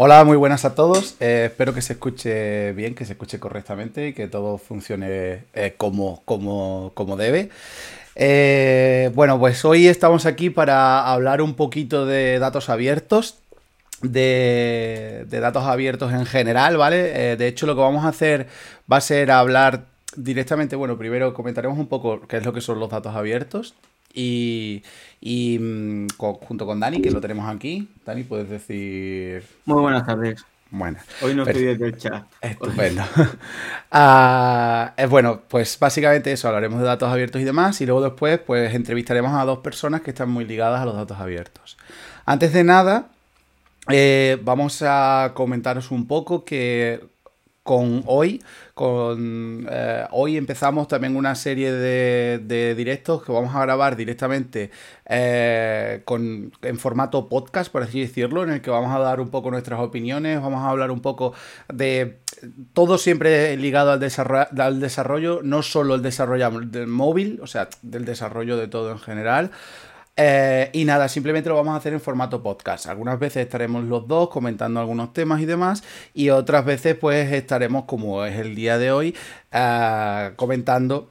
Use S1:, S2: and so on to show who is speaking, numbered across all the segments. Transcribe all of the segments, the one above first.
S1: Hola, muy buenas a todos. Eh, espero que se escuche bien, que se escuche correctamente y que todo funcione eh, como, como, como debe. Eh, bueno, pues hoy estamos aquí para hablar un poquito de datos abiertos, de, de datos abiertos en general, ¿vale? de hecho, lo que vamos a hacer va a ser hablar directamente, bueno, primero comentaremos un poco qué es lo que son los datos abiertos y, y mm, junto con Dani, que lo tenemos aquí. Dani, puedes decir.
S2: Muy buenas tardes.
S1: Bueno.
S2: Hoy no estoy desde el chat.
S1: Estupendo. Ah, es bueno, pues básicamente eso, hablaremos de datos abiertos y demás, y luego después, pues entrevistaremos a dos personas que están muy ligadas a los datos abiertos. Antes de nada, eh, vamos a comentaros un poco que con hoy. Con, eh, hoy empezamos también una serie de, directos que vamos a grabar directamente eh, con, en formato podcast, por así decirlo, en el que vamos a dar un poco nuestras opiniones, vamos a hablar un poco de todo siempre ligado al desarrollo, al desarrollo no solo el desarrollo del móvil, o sea, del desarrollo de todo en general. Eh, y nada, simplemente lo vamos a hacer en formato podcast. Algunas veces estaremos los dos comentando algunos temas y demás, y otras veces pues estaremos, como es el día de hoy, eh, comentando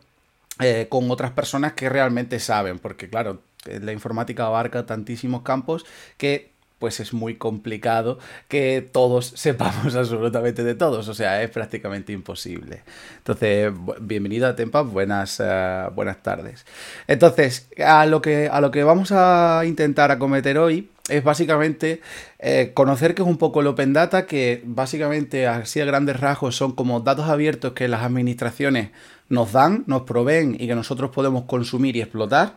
S1: eh, con otras personas que realmente saben, porque claro, la informática abarca tantísimos campos que pues es muy complicado que todos sepamos absolutamente de todos, o sea, es prácticamente imposible. Entonces, bienvenido a Tempa, buenas, eh, buenas tardes. Entonces, a lo, que, a lo que vamos a intentar acometer hoy es básicamente eh, conocer qué es un poco el Open Data, que básicamente así a grandes rasgos son como datos abiertos que las administraciones nos dan, nos proveen y que nosotros podemos consumir y explotar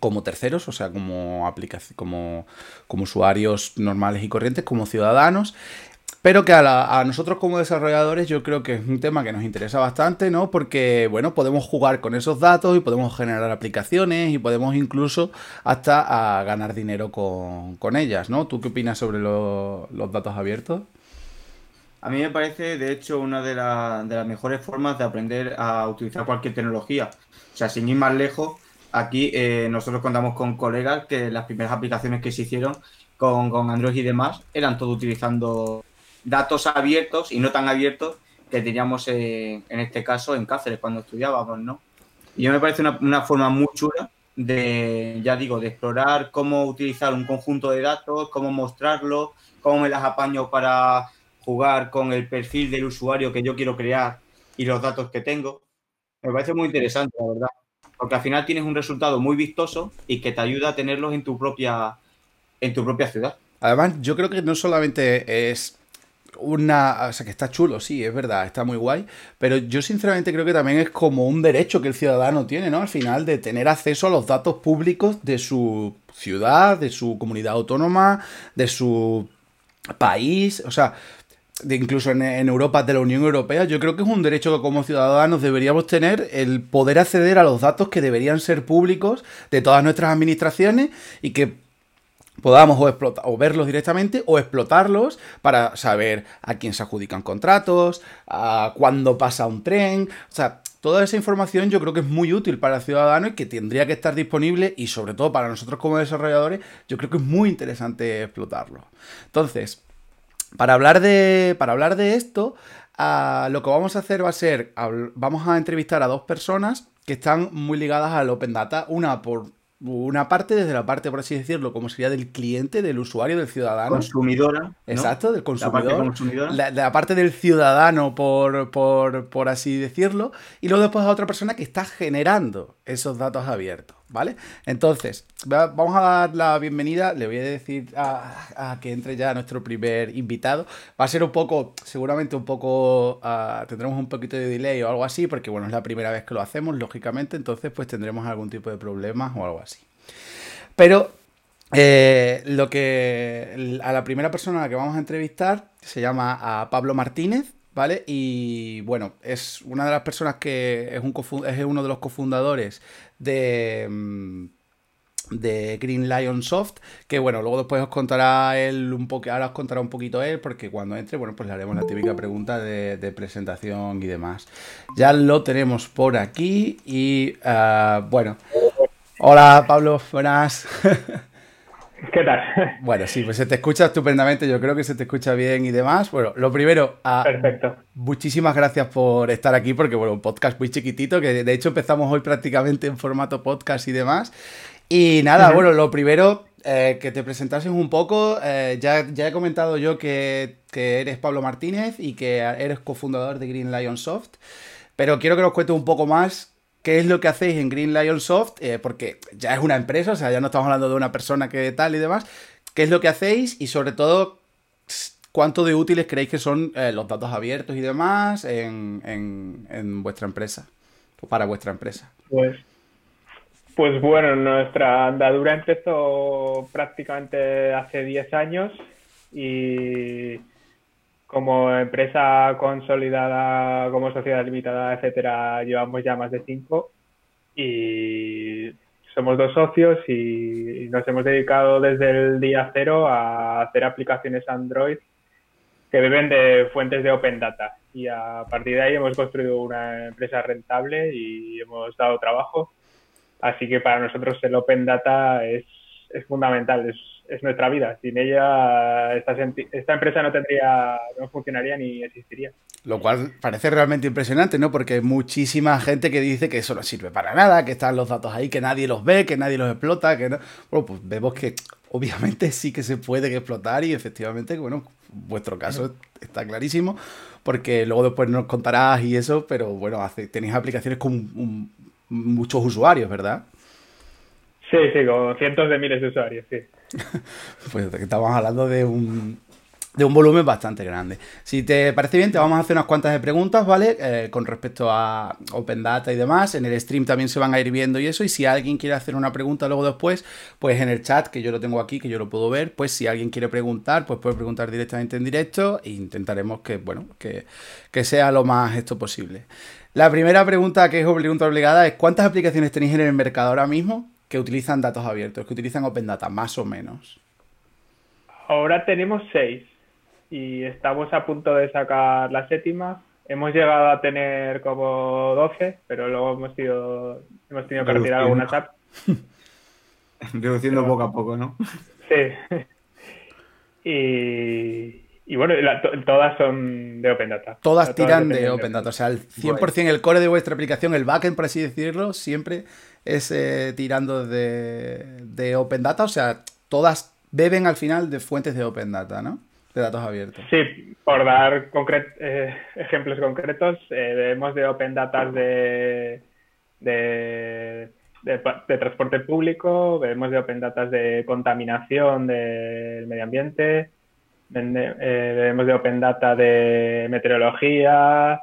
S1: como terceros, o sea, como, como, como usuarios normales y corrientes, como ciudadanos. Pero que a, nosotros como desarrolladores yo creo que es un tema que nos interesa bastante, ¿no? Porque, bueno, podemos jugar con esos datos y podemos generar aplicaciones y podemos incluso hasta ganar dinero con, ellas, ¿no? ¿Tú qué opinas sobre los datos abiertos?
S2: A mí me parece, de hecho, una de, de las mejores formas de aprender a utilizar cualquier tecnología. O sea, sin ir más lejos, Aquí eh, nosotros contamos con colegas que las primeras aplicaciones que se hicieron con, Android y demás eran todo utilizando datos abiertos y no tan abiertos que teníamos en este caso en Cáceres cuando estudiábamos, ¿no? Y yo me parece una, forma muy chula de, ya digo, de explorar cómo utilizar un conjunto de datos, cómo mostrarlo, cómo me las apaño para jugar con el perfil del usuario que yo quiero crear y los datos que tengo. Me parece muy interesante, la verdad porque al final tienes un resultado muy vistoso y que te ayuda a tenerlos en tu propia, en tu propia ciudad.
S1: Además, yo creo que no solamente es una. O sea, que está chulo, sí, es verdad, está muy guay. Pero yo sinceramente creo que también es como un derecho que el ciudadano tiene, ¿no? Al final, de tener acceso a los datos públicos de su ciudad, de su comunidad autónoma, de su país. O sea, de incluso en, Europa, de la Unión Europea, yo creo que es un derecho que como ciudadanos deberíamos tener el poder acceder a los datos que deberían ser públicos de todas nuestras administraciones y que podamos o, o verlos directamente o explotarlos para saber a quién se adjudican contratos, a cuándo pasa un tren, o sea, toda esa información yo creo que es muy útil para el ciudadano y que tendría que estar disponible y sobre todo para nosotros como desarrolladores, yo creo que es muy interesante explotarlo. Entonces, para hablar de, para hablar de esto, ah, lo que vamos a hacer va a ser, vamos a entrevistar a dos personas que están muy ligadas al Open Data, una por una parte desde la parte, por así decirlo, como sería del cliente, del usuario, del ciudadano.
S2: Consumidora.
S1: Exacto, del consumidor. La, la, parte del ciudadano, por, por, por así decirlo. Y luego después a otra persona que está generando esos datos abiertos. ¿Vale? Entonces, vamos a dar la bienvenida, le voy a decir a, que entre ya nuestro primer invitado. Va a ser un poco, seguramente un poco, uh, tendremos un poquito de delay o algo así, porque bueno, es la primera vez que lo hacemos, lógicamente, entonces pues tendremos algún tipo de problemas o algo así. Pero eh, lo que a la primera persona a la que vamos a entrevistar se llama a Pablo Martínez, ¿vale? Y bueno, es una de las personas que es, un es uno de los cofundadores de, mm, de Green Lion Soft, que bueno, luego después os contará él un poco, ahora os contará un poquito él, porque cuando entre, bueno, pues le haremos la típica pregunta de, presentación y demás. Ya lo tenemos por aquí y ah, bueno. Hola Pablo, buenas.
S3: ¿Qué tal?
S1: Bueno, sí, pues se te escucha estupendamente, yo creo que se te escucha bien y demás. Bueno, lo primero,
S3: a, Perfecto.
S1: muchísimas gracias por estar aquí, porque bueno, un podcast muy chiquitito, que de hecho empezamos hoy prácticamente en formato podcast y demás. Y nada, bueno, lo primero, eh, que te presentases un poco. Eh, ya, ya he comentado yo que, que, eres Pablo Martínez y que eres cofundador de Green Lion Soft, pero quiero que nos cuentes un poco más qué es lo que hacéis en Green Lion Soft, eh, porque ya es una empresa, o sea, ya no estamos hablando de una persona que tal y demás. ¿Qué es lo que hacéis y sobre todo cuánto de útiles creéis que son eh, los datos abiertos y demás en, en, vuestra empresa o para vuestra empresa?
S3: Pues, pues bueno, nuestra andadura empezó prácticamente hace 10 años y como empresa consolidada, como sociedad limitada, etcétera, llevamos ya más de cinco y somos dos socios y nos hemos dedicado desde el día cero a hacer aplicaciones Android que beben de fuentes de Open Data y a partir de ahí hemos construido una empresa rentable y hemos dado trabajo. Así que para nosotros el Open Data es, es fundamental, es nuestra vida. Sin ella, esta, esta, empresa no tendría, no funcionaría ni existiría.
S1: Lo cual parece realmente impresionante, ¿no? Porque hay muchísima gente que dice que eso no sirve para nada, que están los datos ahí, que nadie los ve, que nadie los explota, que no. Bueno, pues vemos que obviamente sí que se puede explotar y efectivamente, bueno, vuestro caso está clarísimo, porque luego después nos contarás y eso, pero bueno, hace, tenéis aplicaciones con muchos usuarios, ¿verdad?
S3: Sí, sí, con cientos de miles de usuarios, sí.
S1: pues estamos hablando de un, de un volumen bastante grande. Si te parece bien, te vamos a hacer unas cuantas de preguntas, ¿vale? Eh, con respecto a Open Data y demás. En el stream también se van a ir viendo y eso. Y si alguien quiere hacer una pregunta luego después, pues en el chat, que yo lo tengo aquí, que yo lo puedo ver, pues si alguien quiere preguntar, pues puede preguntar directamente en directo e intentaremos que, bueno, que, que sea lo más esto posible. La primera pregunta que es pregunta obligada es ¿cuántas aplicaciones tenéis en el mercado ahora mismo? Que utilizan datos abiertos, que utilizan Open Data, más o menos?
S3: Ahora tenemos seis y estamos a punto de sacar la séptima. Hemos llegado a tener como 12, pero luego hemos, sido, hemos tenido que retirar algunas apps.
S2: Reduciendo poco a poco, ¿no?
S3: Sí. Y, bueno, todas son de Open Data.
S1: Todas, tiran de Open Data. O sea, el 100% el core de vuestra aplicación, el backend, por así decirlo, siempre es eh, tirando de, Open Data, o sea, todas beben al final de fuentes de Open Data, ¿no? De datos abiertos.
S3: Sí, por dar eh, ejemplos concretos, eh, bebemos de Open Data de, de, transporte público, bebemos de Open Data de contaminación del medio ambiente, bebemos de Open Data de meteorología,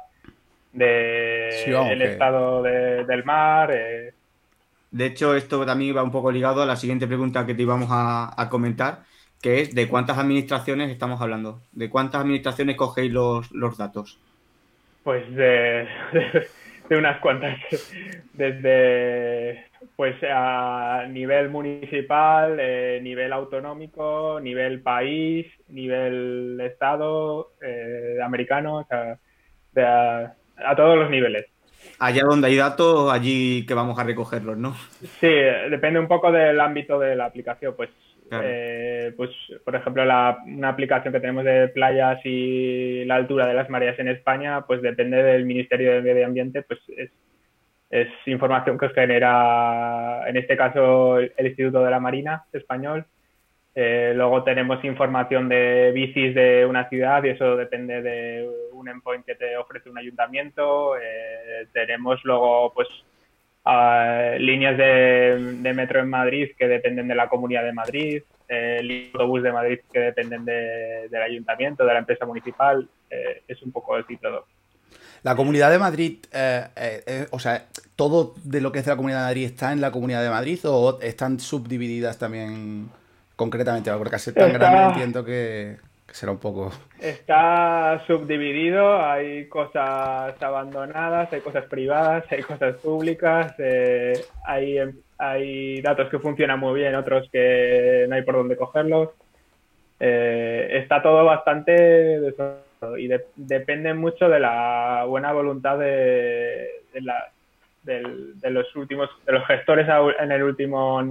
S3: de el estado del mar,
S2: de hecho, esto también va un poco ligado a la siguiente pregunta que te íbamos a, comentar, que es de cuántas administraciones estamos hablando, de cuántas administraciones cogéis los, datos.
S3: Pues de, unas cuantas, desde pues a nivel municipal, eh, nivel autonómico, nivel país, nivel estado, eh, americano, o sea, a todos los niveles
S2: allá donde hay datos, allí que vamos a recogerlos, ¿no?
S3: Sí, depende un poco del ámbito de la aplicación. Pues, eh, pues por ejemplo, una aplicación que tenemos de playas y la altura de las mareas en España, pues depende del Ministerio de Medio Ambiente, pues es, es información que os genera, en este caso, el Instituto de la Marina español. Eh, luego tenemos información de bicis de una ciudad y eso depende de un endpoint que te ofrece un ayuntamiento. Eh, tenemos luego pues líneas de, metro en Madrid que dependen de la Comunidad de Madrid, el autobús de Madrid que dependen del ayuntamiento, de la empresa municipal. Eh, es un poco así todo.
S1: La Comunidad de Madrid, o sea, ¿todo de lo que es la Comunidad de Madrid está en la Comunidad de Madrid o están subdivididas también? concretamente? Porque ser tan grande entiendo que, será un poco...
S3: Está subdividido, hay cosas abandonadas, hay cosas privadas, hay cosas públicas, eh, hay, hay datos que funcionan muy bien, otros que no hay por dónde cogerlos. Eh, está todo bastante y depende mucho de la buena voluntad de, de los últimos, de los gestores en el último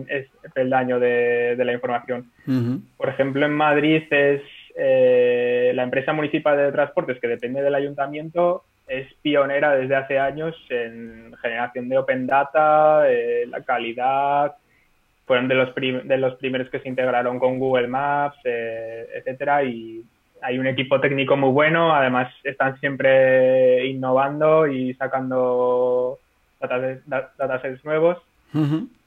S3: peldaño de, de la información. Por ejemplo, en Madrid es eh, la empresa municipal de transportes que depende del ayuntamiento es pionera desde hace años en generación de open data, eh, la calidad, fueron de los, de los primeros que se integraron con Google Maps, eh, etcétera, y hay un equipo técnico muy bueno, además están siempre innovando y sacando datasets nuevos.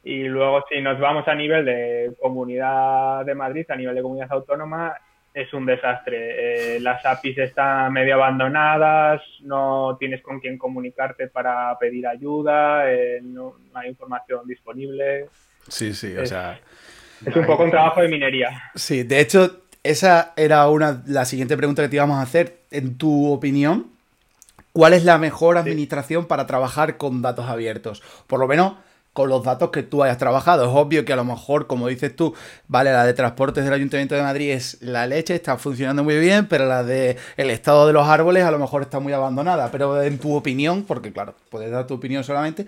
S3: Y luego si nos vamos a nivel de comunidad de Madrid, a nivel de comunidad autónoma, es un desastre. Eh, las APIs están medio abandonadas, no tienes con quién comunicarte para pedir ayuda, eh, no, hay información disponible.
S1: Sí, sí, o sea...
S3: Es un poco un trabajo de minería.
S1: Sí, de hecho, esa era una la siguiente pregunta que te íbamos a hacer. En tu opinión, ¿cuál es la mejor administración para trabajar con datos abiertos? Por lo menos con los datos que tú hayas trabajado. Es obvio que a lo mejor, como dices tú, vale, la de transportes del Ayuntamiento de Madrid es la leche, está funcionando muy bien, pero la de el estado de los árboles a lo mejor está muy abandonada. Pero en tu opinión, porque claro, puedes dar tu opinión solamente,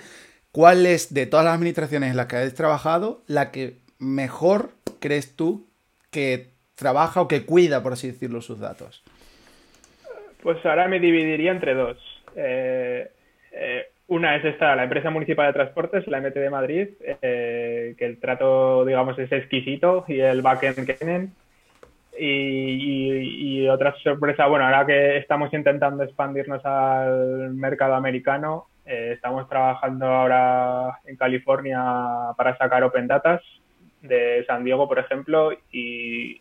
S1: ¿cuál es de todas las administraciones en las que has trabajado la que mejor crees tú que trabaja o que cuida, por así decirlo, sus datos?
S3: Pues ahora me dividiría entre dos. Eh, eh, una es esta, la empresa municipal de transportes, la MT de Madrid, eh, que el trato, digamos, es exquisito y el backend que tienen. Y, otra sorpresa, bueno, ahora que estamos intentando expandirnos al mercado americano, eh, estamos trabajando ahora en California para sacar Open Datas de San Diego, por ejemplo, y,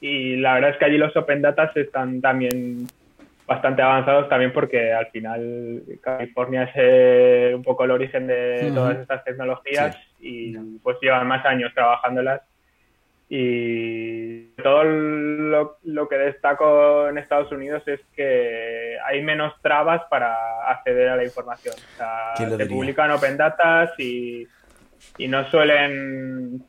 S3: y la verdad es que allí los Open Datas están también bastante avanzados también porque al final California es eh, un poco el origen de todas estas tecnologías y pues llevan más años trabajándolas. Y todo lo, que destaco en Estados Unidos es que hay menos trabas para acceder a la información. O sea, se publican open datas y, y no suelen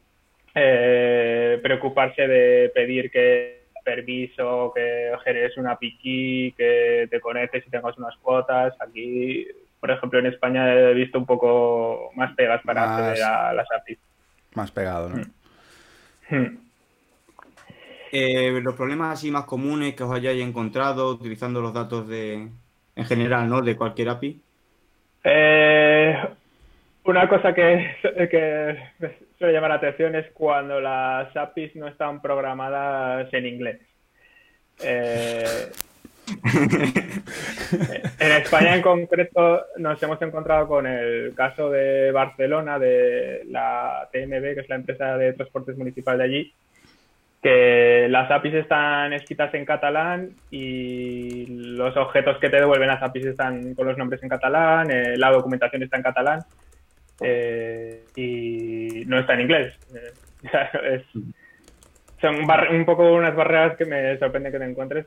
S3: eh, preocuparse de pedir que permiso, que generes una piqui, que te conectes y tengas unas cuotas. Aquí, por ejemplo, en España he visto un poco más pegas para acceder a las APIs.
S1: Más pegado, ¿no?
S2: Hmm. Hmm. Eh, los problemas así más comunes que os hayáis encontrado utilizando los datos de, en general, ¿no? De cualquier API.
S3: Eh, una cosa que, que suele llamar la atención es cuando las APIs no están programadas en inglés. Eh, en España en concreto nos hemos encontrado con el caso de Barcelona, de la TMB, que es la empresa de transportes municipal de allí, que las APIs están escritas en catalán y los objetos que te devuelven las APIs están con los nombres en catalán, eh, la documentación está en catalán eh, y no está en inglés. Eh, son un poco unas barreras que me sorprende que te encuentres.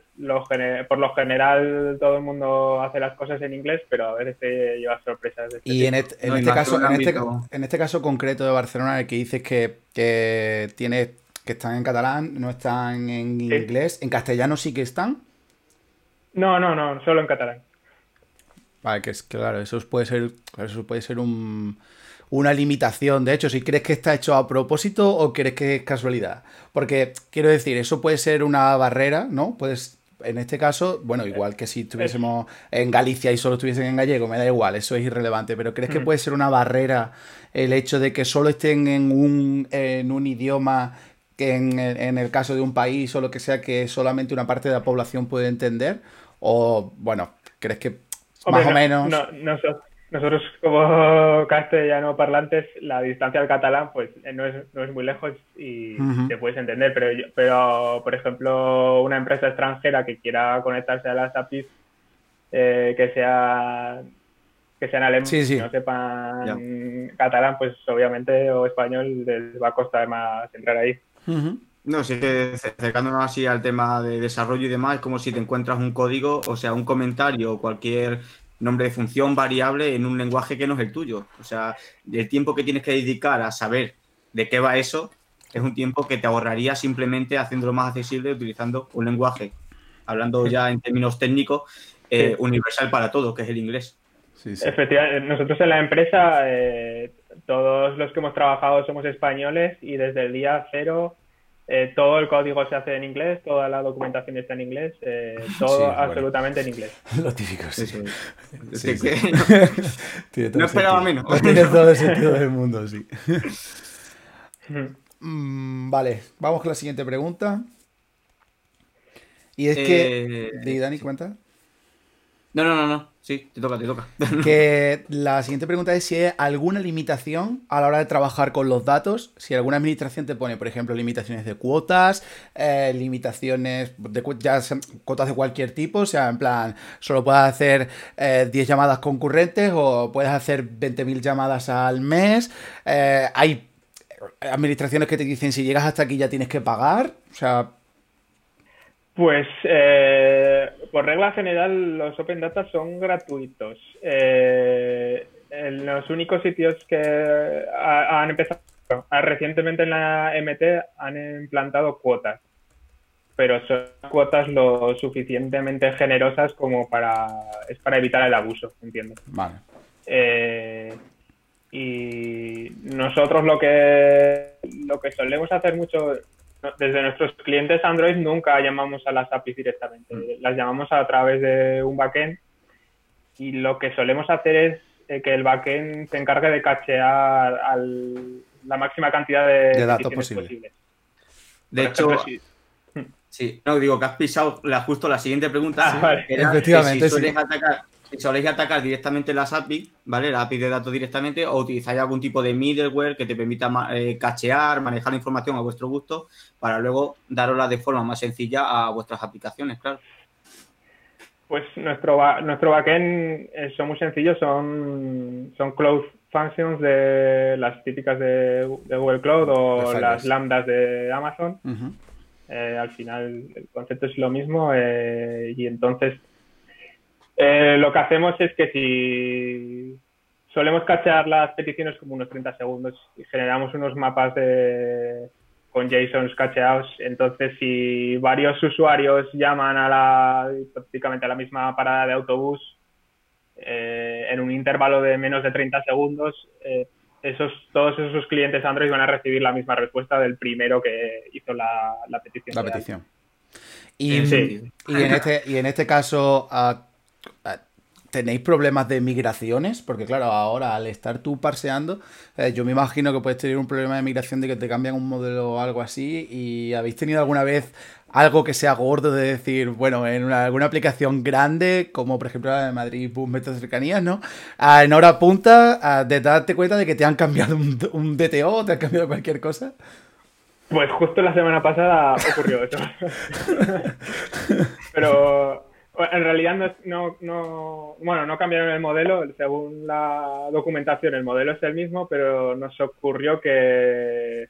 S3: por lo general, todo el mundo hace las cosas en inglés, pero a veces te llevas sorpresas.
S1: Este y en, este, caso, en, este, en este caso concreto de Barcelona, el que dices que, que, tiene, que están en catalán, no están en inglés, ¿en castellano sí que están?
S3: No, no, no, solo en catalán.
S1: Vale, que es claro, eso puede ser, eso puede ser un, una limitación. De hecho, si crees que está hecho a propósito o crees que es casualidad. Porque quiero decir, eso puede ser una barrera, ¿no? Puedes, en este caso, bueno, igual que si estuviésemos en Galicia y solo estuviesen en gallego, me da igual, eso es irrelevante. Pero ¿crees que mm. puede ser una barrera el hecho de que solo estén en un, en un idioma que en, en el caso de un país o lo que sea que solamente una parte de la población puede entender? O, bueno, ¿crees que más o menos?
S3: No, nosotros como castellano parlantes, la distancia al catalán pues eh, no es, no es muy lejos y te puedes entender, pero, pero por ejemplo una empresa extranjera que quiera conectarse a las APIs eh, que sea que sean alemanes y no sepan catalán, pues obviamente o español les va a costar más entrar ahí.
S2: No, si acercándonos así al tema de desarrollo y demás, es como si te encuentras un código, o sea, un comentario o cualquier nombre de función variable en un lenguaje que no es el tuyo. O sea, el tiempo que tienes que dedicar a saber de qué va eso es un tiempo que te ahorraría simplemente haciéndolo más accesible utilizando un lenguaje, hablando ya en términos técnicos, eh, universal para todo, que es el inglés.
S3: Efectivamente, nosotros en la empresa, eh, todos los que hemos trabajado somos españoles y desde el día cero eh, todo el código se hace en inglés, toda la documentación está en inglés, eh, todo absolutamente en inglés.
S1: Lo típico, sí.
S2: sí, no, esperaba menos.
S1: Tiene todo el sentido del mundo, sí. Mm, vale, vamos con la siguiente pregunta. Y es que... Eh, Dani, cuenta.
S2: No, no, no, no. Sí, te toca, te toca.
S1: Que la siguiente pregunta es si hay alguna limitación a la hora de trabajar con los datos. Si alguna administración te pone, por ejemplo, limitaciones de cuotas, eh, limitaciones de ya cuotas de cualquier tipo, o sea, en plan, solo puedes hacer 10 eh, llamadas concurrentes o puedes hacer 20.000 llamadas al mes. Eh, hay administraciones que te dicen si llegas hasta aquí ya tienes que pagar. O sea,
S3: pues eh, por regla general los Open Data son gratuitos. Eh, en los únicos sitios que han empezado recientemente en la MT han implantado cuotas, pero son cuotas lo suficientemente generosas como para es para evitar el abuso, entiendo.
S1: Vale.
S3: Eh, y nosotros lo que lo que solemos hacer mucho desde nuestros clientes Android nunca llamamos a las APIs directamente, mm. las llamamos a través de un backend y lo que solemos hacer es eh, que el backend se encargue de cachear la máxima cantidad de,
S1: datos posibles.
S2: De hecho, sí. no digo que has pisado justo la siguiente pregunta.
S1: Ah, efectivamente,
S2: si atacar si soléis atacar directamente las API, ¿vale? La API de datos directamente, o utilizáis algún tipo de middleware que te permita eh, cachear, manejar la información a vuestro gusto, para luego darosla de forma más sencilla a vuestras aplicaciones, claro.
S3: Pues nuestro, nuestro backend eh, son muy sencillos, son, son cloud functions de las típicas de, Google Cloud o las lambdas de Amazon. Eh, al final el concepto es lo mismo y entonces eh, lo que hacemos es que si solemos cachear las peticiones como unos 30 segundos y generamos unos mapas de, con JSONs cacheados. Entonces, si varios usuarios llaman a la, prácticamente a la misma parada de autobús eh, en un intervalo de menos de 30 segundos, eh, esos, todos esos clientes Android van a recibir la misma respuesta del primero que hizo la, petición.
S1: La petición. Y, y, en este, y en este caso, ¿Tenéis problemas de migraciones? Porque claro, ahora al estar tú parseando, eh, yo me imagino que puedes tener un problema de migración de que te cambian un modelo o algo así. ¿Y habéis tenido alguna vez algo que sea gordo de decir, bueno, en alguna aplicación grande, como por ejemplo la de Madrid Boom Metro Cercanías, ¿no? Ah, en hora punta, ah, de darte cuenta de que te han cambiado un, un DTO, te han cambiado cualquier cosa.
S3: Pues justo la semana pasada ocurrió eso. Pero en realidad no, no, bueno, no cambiaron el modelo, según la documentación el modelo es el mismo, pero nos ocurrió que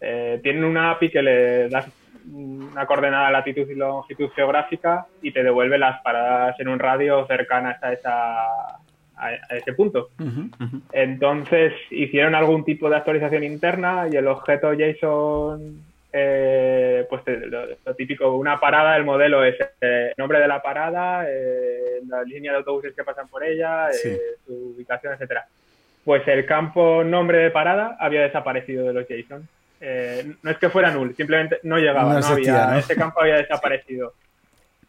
S3: eh, tienen una API que le das una coordenada latitud y longitud geográfica y te devuelve las paradas en un radio cercanas a, esa, a, ese punto. Entonces hicieron algún tipo de actualización interna y el objeto JSON eh, pues lo, típico, una parada, el modelo es el eh, nombre de la parada, eh, la línea de autobuses que pasan por ella, eh, su ubicación, etcétera. Pues el campo nombre de parada había desaparecido de los JSON. no es que fuera null, simplemente no llegaba, no, había, ese campo había desaparecido.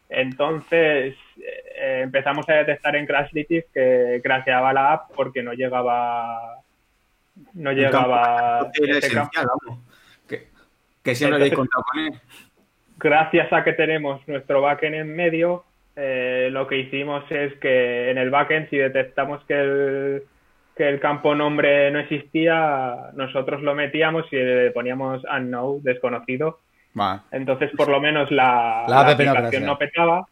S3: Entonces empezamos a detectar en Crashlytics que crasheaba la app porque no llegaba no llegaba ese campo
S2: que siempre habéis contado con él.
S3: Gracias a que tenemos nuestro backend en medio, eh, lo que hicimos es que en el backend, si detectamos que el, que el campo nombre no existía, nosotros lo metíamos y le poníamos unknown, desconocido. Entonces, por lo menos la, aplicación no, petaba.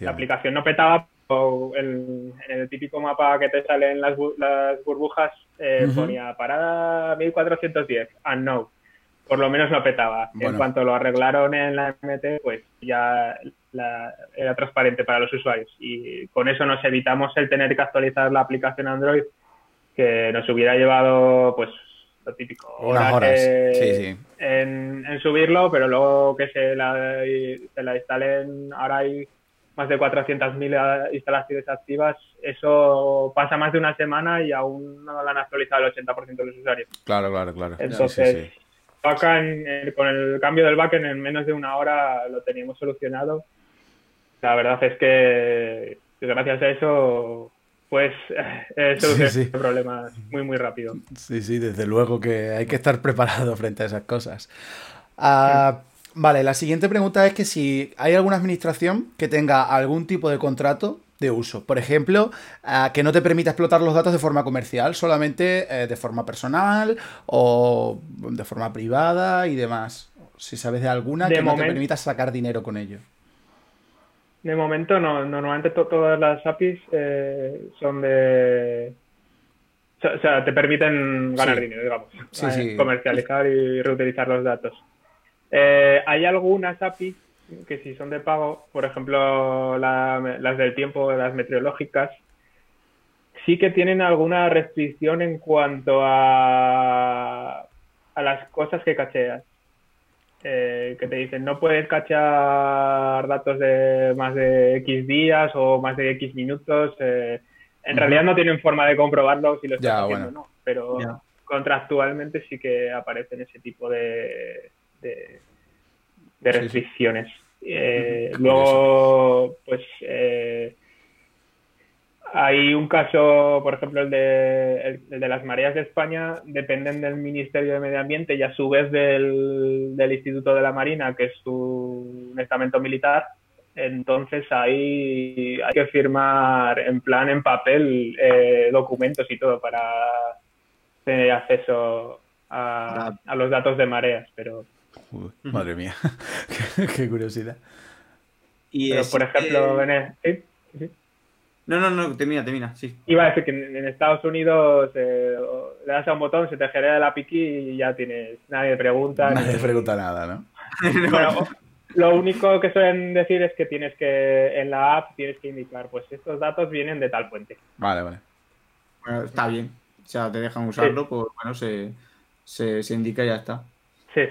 S3: La aplicación no petaba. en el típico mapa que te sale en las, burbujas eh, ponía parada 1410, unknown por lo menos lo petaba. En cuanto lo arreglaron en la MT, pues ya era transparente para los usuarios. Y con eso nos evitamos el tener que actualizar la aplicación Android, que nos hubiera llevado, pues, lo típico,
S1: horas,
S3: En, subirlo, pero luego que se la, se la instalen, ahora hay más de 400.000 instalaciones activas, eso pasa más de una semana y aún no lo han actualizado el 80% de los usuarios.
S1: Claro, claro, claro.
S3: Entonces, con el cambio del backend en menos de una hora lo teníamos solucionado. La verdad es que gracias a eso pues eh, solucionar problemas muy, muy rápido.
S1: Sí, sí, desde luego que hay que estar preparado frente a esas cosas. Ah, vale, la siguiente pregunta es que si hay alguna administración que tenga algún tipo de contrato de uso. Por ejemplo, que no te permita explotar los datos de forma comercial, solamente eh, de forma personal o de forma privada y demás. Si sabes de alguna que no te permita sacar dinero con ello.
S3: De momento no, normalmente todas las APIs eh, son de... O sea, te permiten ganar dinero, digamos. Eh, comercializar y reutilizar los datos. Eh, hay algunas APIs que si son de pago, por ejemplo las del tiempo, las meteorológicas, sí que tienen alguna restricción en cuanto a, a las cosas que cacheas. Eh, que te dicen no puedes cachar datos de más de X días o más de X minutos. Eh, en realidad no tienen forma de comprobarlo si lo estás haciendo no, pero contractualmente sí que aparecen ese tipo de, de, restricciones. Eh, luego, pues hay un caso, por ejemplo, el de, el, de las mareas de España, dependen del Ministerio de Medio Ambiente y a su vez del, Instituto de la Marina, que es un estamento militar. Entonces ahí hay que firmar en plan, en papel, eh, documentos y todo para tener acceso a, los datos de mareas. Pero
S1: madre mía, qué, curiosidad.
S3: Y por ejemplo, ¿eh?
S2: No, no, no, termina, termina, sí.
S3: Iba a decir que en, Estados Unidos eh, le das a un botón, se te genera la piqui y ya tienes, nadie pregunta.
S1: Nadie te pregunta nada, ¿no?
S3: bueno, lo único que suelen decir es que tienes que, en la app tienes que indicar, pues estos datos vienen de tal fuente.
S1: Vale, vale.
S2: Bueno, está bien. O sea, te dejan usarlo, pues bueno, se, se, se indica y ya está.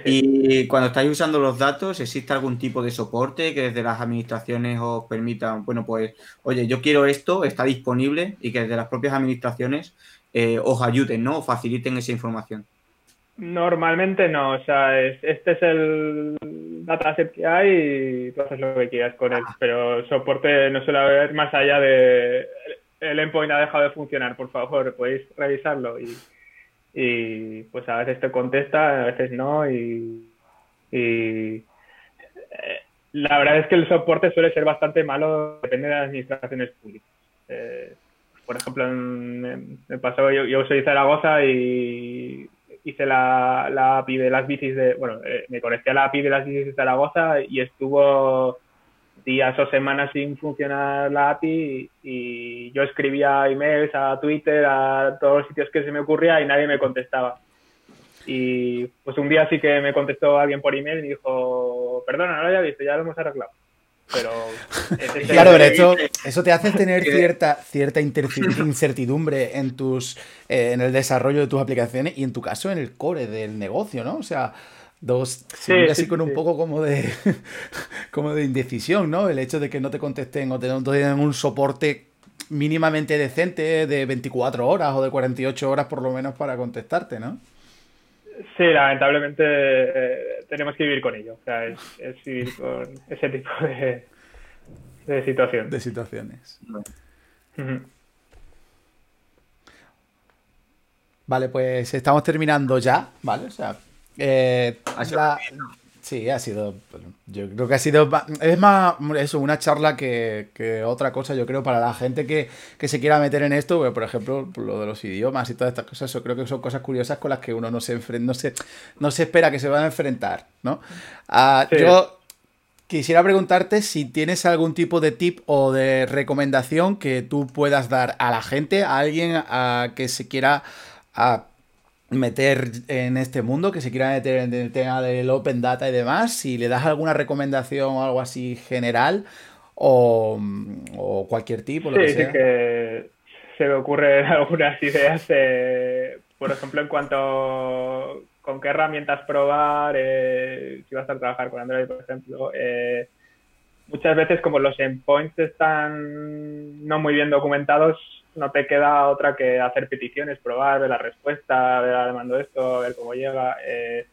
S2: Y cuando estáis usando los datos, ¿existe algún tipo de soporte que desde las administraciones os permitan, bueno, pues, oye, yo quiero esto, está disponible y que desde las propias administraciones eh, os ayuden, ¿no? O faciliten esa información.
S3: Normalmente no, o sea, este es el dataset que hay y tú haces lo que quieras con él, pero soporte no suele haber más allá de el endpoint ha dejado de funcionar, por favor, podéis revisarlo y y pues a veces te contesta, a veces no y, eh, la verdad es que el soporte suele ser bastante malo, depende de las administraciones públicas. Eh, por ejemplo, me pasó, yo, yo soy Zaragoza y hice la, la API de las bicis de, bueno, eh, me conecté a la API de las bicis de Zaragoza y estuvo días o semanas sin funcionar la API y, yo escribía emails a Twitter, a todos los sitios que se me ocurría y nadie me contestaba. Y pues un día sí que me contestó alguien por email y dijo, perdona, no lo había visto, ya lo hemos arreglado. Pero
S1: claro, pero eso te hace tener cierta, cierta incertidumbre en tus eh, en el desarrollo de tus aplicaciones y en tu caso en el core del negocio, ¿no? O sea, dos sí, así con un poco como de como de indecisión, ¿no? El hecho de que no te contesten o te no den un soporte mínimamente decente de 24 horas o de 48 horas por lo menos para contestarte, ¿no?
S3: Sí, lamentablemente eh, tenemos que vivir con ello. O sea, es, vivir con ese tipo de, de situación.
S1: De situaciones. Vale, pues estamos terminando ya, ¿vale? O sea, eh, sí, ha sido. Yo creo que ha sido. Es más eso, una charla que, otra cosa, yo creo, para la gente que, se quiera meter en esto. por ejemplo, lo de los idiomas y todas estas cosas, yo creo que son cosas curiosas con las que uno no se no se, no se espera que se van a enfrentar, ¿no? Ah, yo quisiera preguntarte si tienes algún tipo de tip o de recomendación que tú puedas dar a la gente, a alguien a que se quiera. A, meter en este mundo, que se quiera meter en el tema del Open Data y demás, si le das alguna recomendación o algo así general o, cualquier tipo, lo que sea.
S3: Sí, que se me ocurren algunas ideas, por ejemplo, en cuanto con qué herramientas probar, eh, si vas a trabajar con Android, por ejemplo. Eh, muchas veces como los endpoints están no muy bien documentados, no te queda otra que hacer peticiones, probar, ver la respuesta, ver, ah, mando esto, ver cómo llega. Eh,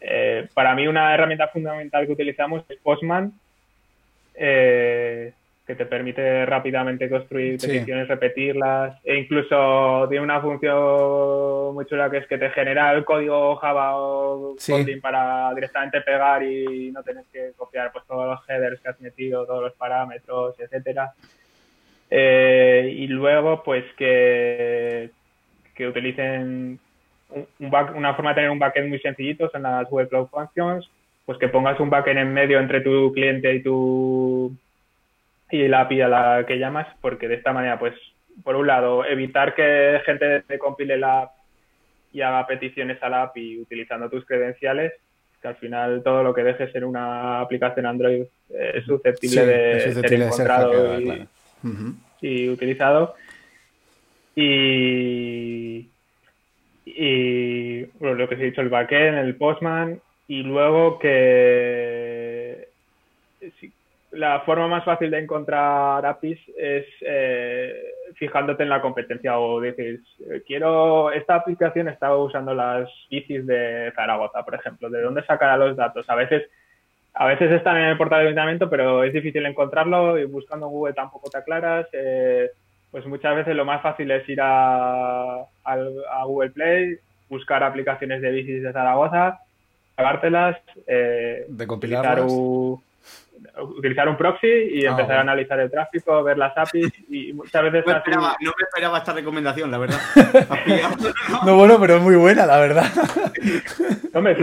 S3: eh, para mí una herramienta fundamental que utilizamos es Postman, eh, que te permite rápidamente construir peticiones, repetirlas, e incluso tiene una función muy chula que es que te genera el código Java o Kotlin para directamente pegar y no tener que copiar pues todos los headers que has metido, todos los parámetros, etcétera. Eh, y luego, pues que, que utilicen una forma de tener un backend muy sencillito son las web cloud functions, pues que pongas un backend en medio entre tu cliente y tu y la API a la que llamas, porque de esta manera, pues, por un lado, evitar que gente te compile la app y haga peticiones a la API utilizando tus credenciales, que al final todo lo que dejes en una aplicación Android es susceptible de ser encontrado y, utilizado. Y, y lo que se ha dicho, el backend, el postman, y luego que la forma más fácil de encontrar APIs es eh, fijándote en la competencia o dices, eh, quiero, esta aplicación está usando las bicis de Zaragoza, por ejemplo, ¿de dónde sacará los datos? A veces, a veces están en el portal de ayuntamiento, pero es difícil encontrarlo y buscando en Google tampoco te aclaras. Eh, pues muchas veces lo más fácil es ir a, a Google Play, buscar aplicaciones de bicis de Zaragoza, pagártelas, eh,
S1: de compilarlas
S3: utilizar un proxy y ah, empezar a analizar el tráfico, ver las APIs y muchas veces...
S2: No me, esperaba, esta recomendación, la verdad.
S1: no, bueno, pero es muy buena, la verdad.
S3: Hombre,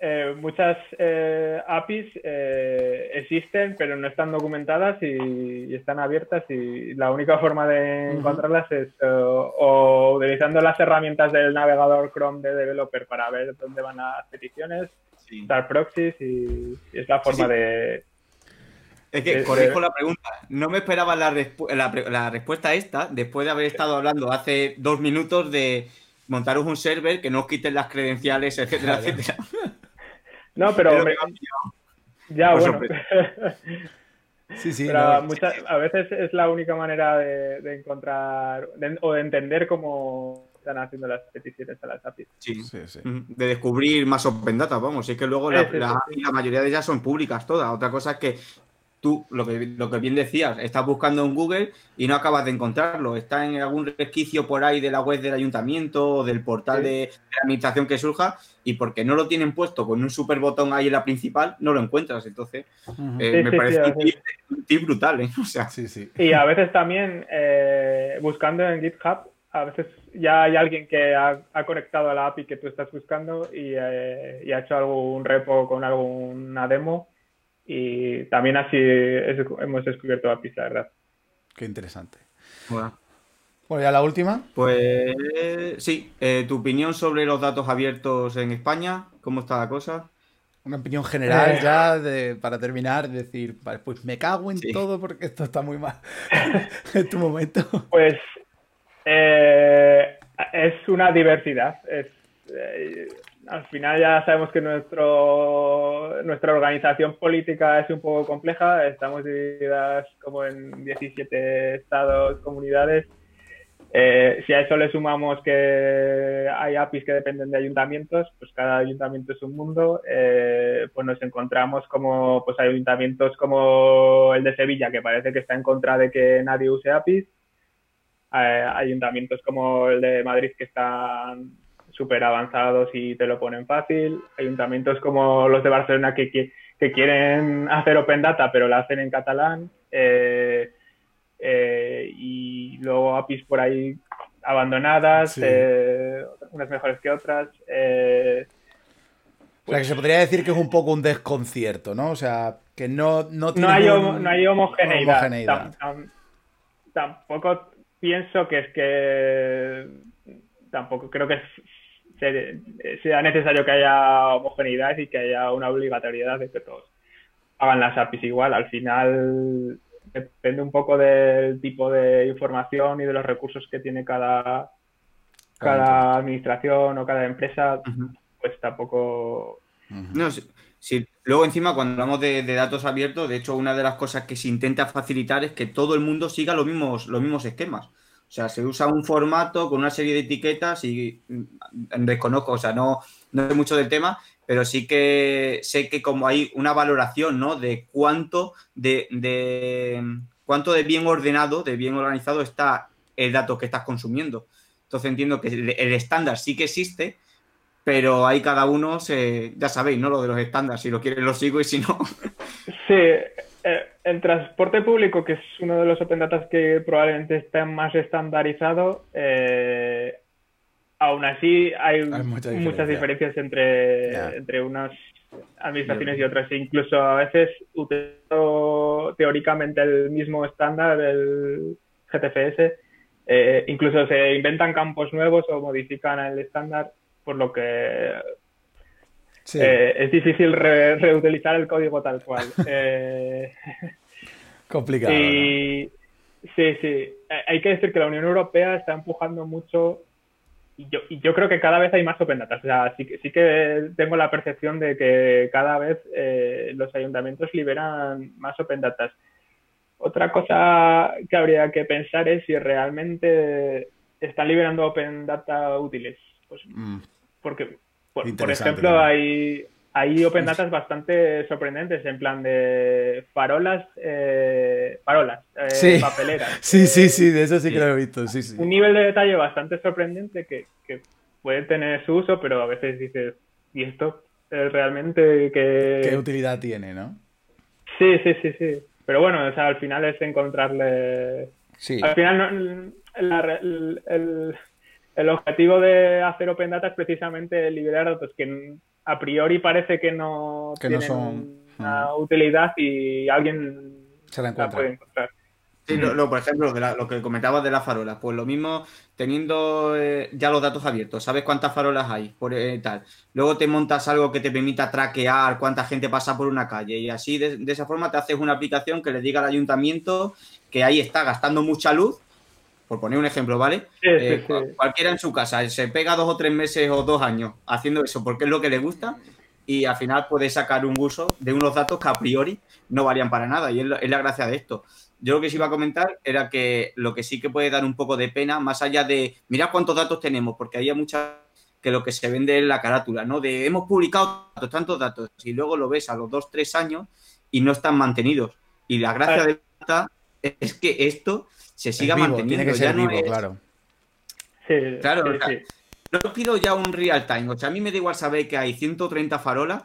S3: eh, muchas eh, APIs eh, existen, pero no están documentadas y, están abiertas y la única forma de encontrarlas es o utilizando las herramientas del navegador Chrome de developer para ver dónde van las peticiones, dar proxies y, es la forma de
S2: es que, corrijo la pregunta, no me esperaba la, la, respuesta esta después de haber estado hablando hace dos minutos de montaros un server, que no os quiten las credenciales, etcétera, etcétera.
S3: No, pero... Ya, bueno. Sí, sí. Pero a veces es la única manera de, encontrar o de entender cómo están haciendo las peticiones a las APIs.
S2: Sí, sí, sí. De descubrir más open data, vamos. Es que luego la, la, mayoría de ellas son públicas todas. Otra cosa es que tú, lo que, lo que bien decías, estás buscando en Google y no acabas de encontrarlo. Está en algún resquicio por ahí de la web del ayuntamiento o del portal de, la administración que surja y porque no lo tienen puesto con un super botón ahí en la principal, no lo encuentras. Entonces, eh, me parece un, tip, brutal. ¿eh? O sea,
S3: Y a veces también, eh, buscando en GitHub, a veces ya hay alguien que ha, conectado a la API que tú estás buscando y, y ha hecho algún repo con alguna demo y también así hemos descubierto a la verdad.
S1: Qué interesante. Bueno. ¿ya la última?
S2: Pues sí, eh, tu opinión sobre los datos abiertos en España, ¿cómo está la cosa?
S1: Una opinión general eh. ya de, para terminar, decir, pues me cago en todo porque esto está muy mal en tu momento.
S3: Pues eh, es una diversidad. Es, al final ya sabemos que nuestro, nuestra organización política es un poco compleja. Estamos divididas como en 17 estados, comunidades. Eh, si a eso le sumamos que hay APIs que dependen de ayuntamientos, pues cada ayuntamiento es un mundo. Eh, pues nos encontramos como pues ayuntamientos como el de Sevilla, que parece que está en contra de que nadie use APIs. Eh, ayuntamientos como el de Madrid que están súper avanzados y te lo ponen fácil. Ayuntamientos como los de Barcelona que, que, quieren hacer Open Data, pero lo hacen en catalán. Eh, eh, y luego APIs por ahí abandonadas, eh, unas mejores que otras. o
S1: sea, que se podría decir que es un poco un desconcierto, ¿no? O sea, que no, no,
S3: no, hay, no hay homogeneidad. tampoco pienso que es que tampoco creo que sea necesario que haya homogeneidad y que haya una obligatoriedad de que todos hagan las APIs igual. Al final depende un poco del tipo de información y de los recursos que tiene cada, cada administración o cada empresa, pues tampoco...
S2: No, si, Luego, encima, cuando hablamos de, datos abiertos, de hecho, una de las cosas que se intenta facilitar es que todo el mundo siga los mismos, los mismos esquemas. O sea, se usa un formato con una serie de etiquetas y mm, desconozco, o sea, no, no sé mucho del tema, pero sí que sé que como hay una valoración, ¿no? De cuánto de, de cuánto de bien ordenado, de bien organizado está el dato que estás consumiendo. Entonces entiendo que el estándar sí que existe, pero ahí cada uno se, ya sabéis, ¿no? Lo de los estándares, si lo quieres lo sigo y si no.
S3: Sí, el transporte público, que es uno de los open data que probablemente está más estandarizado, eh, aún así hay, muchas diferencias entre, entre unas administraciones y otras. Incluso a veces utilizo teóricamente el mismo estándar del GTFS. Eh, incluso se inventan campos nuevos o modifican el estándar por lo que eh, es difícil reutilizar el código tal cual. Eh,
S1: Complicado.
S3: Sí, sí. Hay que decir que la Unión Europea está empujando mucho y yo, y yo creo que cada vez hay más open data. O sea, sí, sí que tengo la percepción de que cada vez eh, los ayuntamientos liberan más open data. Otra cosa que habría que pensar es si realmente están liberando open data útiles. Pues, mm. Porque, por, ejemplo, hay, hay open data bastante sorprendentes, en plan de farolas, eh, farolas, eh, papeleras.
S1: Sí, sí, sí, de eso sí, que lo he visto. Sí, sí.
S3: Un nivel de detalle bastante sorprendente que, que puede tener su uso, pero a veces dices, ¿y esto realmente qué...
S1: ¿Qué utilidad tiene, no?
S3: Sí, sí, sí, sí. Pero bueno, o sea, al final es encontrarle... Sí. Al final el, el objetivo de hacer Open Data es precisamente liberar datos que a priori parece que no tienen son... una mm. utilidad y alguien
S1: se la, puede encontrar.
S2: Sí, lo, por ejemplo, lo, que comentabas de las farolas, pues lo mismo teniendo eh, ya los datos abiertos, sabes cuántas farolas hay, por eh, tal. Luego te montas algo que te permita traquear cuánta gente pasa por una calle y así de, de esa forma te haces una aplicación que le diga al ayuntamiento que ahí está gastando mucha luz por poner un ejemplo, ¿vale? Eh, cualquiera en su casa se pega dos o tres meses o dos años haciendo eso porque es lo que le gusta y al final puede sacar un uso de unos datos que a priori no valían para nada y es la, gracia de esto. Yo lo que sí iba a comentar era que lo que sí que puede dar un poco de pena, más allá de, mira cuántos datos tenemos, porque hay muchas que lo que se vende es la carátula, ¿no? De hemos publicado tantos, datos y luego lo ves a los dos, tres años y no están mantenidos. Y la gracia de es que esto se siga manteniendo.
S1: Tiene que ser vivo, claro.
S3: Sí,
S2: claro, no pido ya un real time. O sea, a mí me da igual saber que hay 130 farolas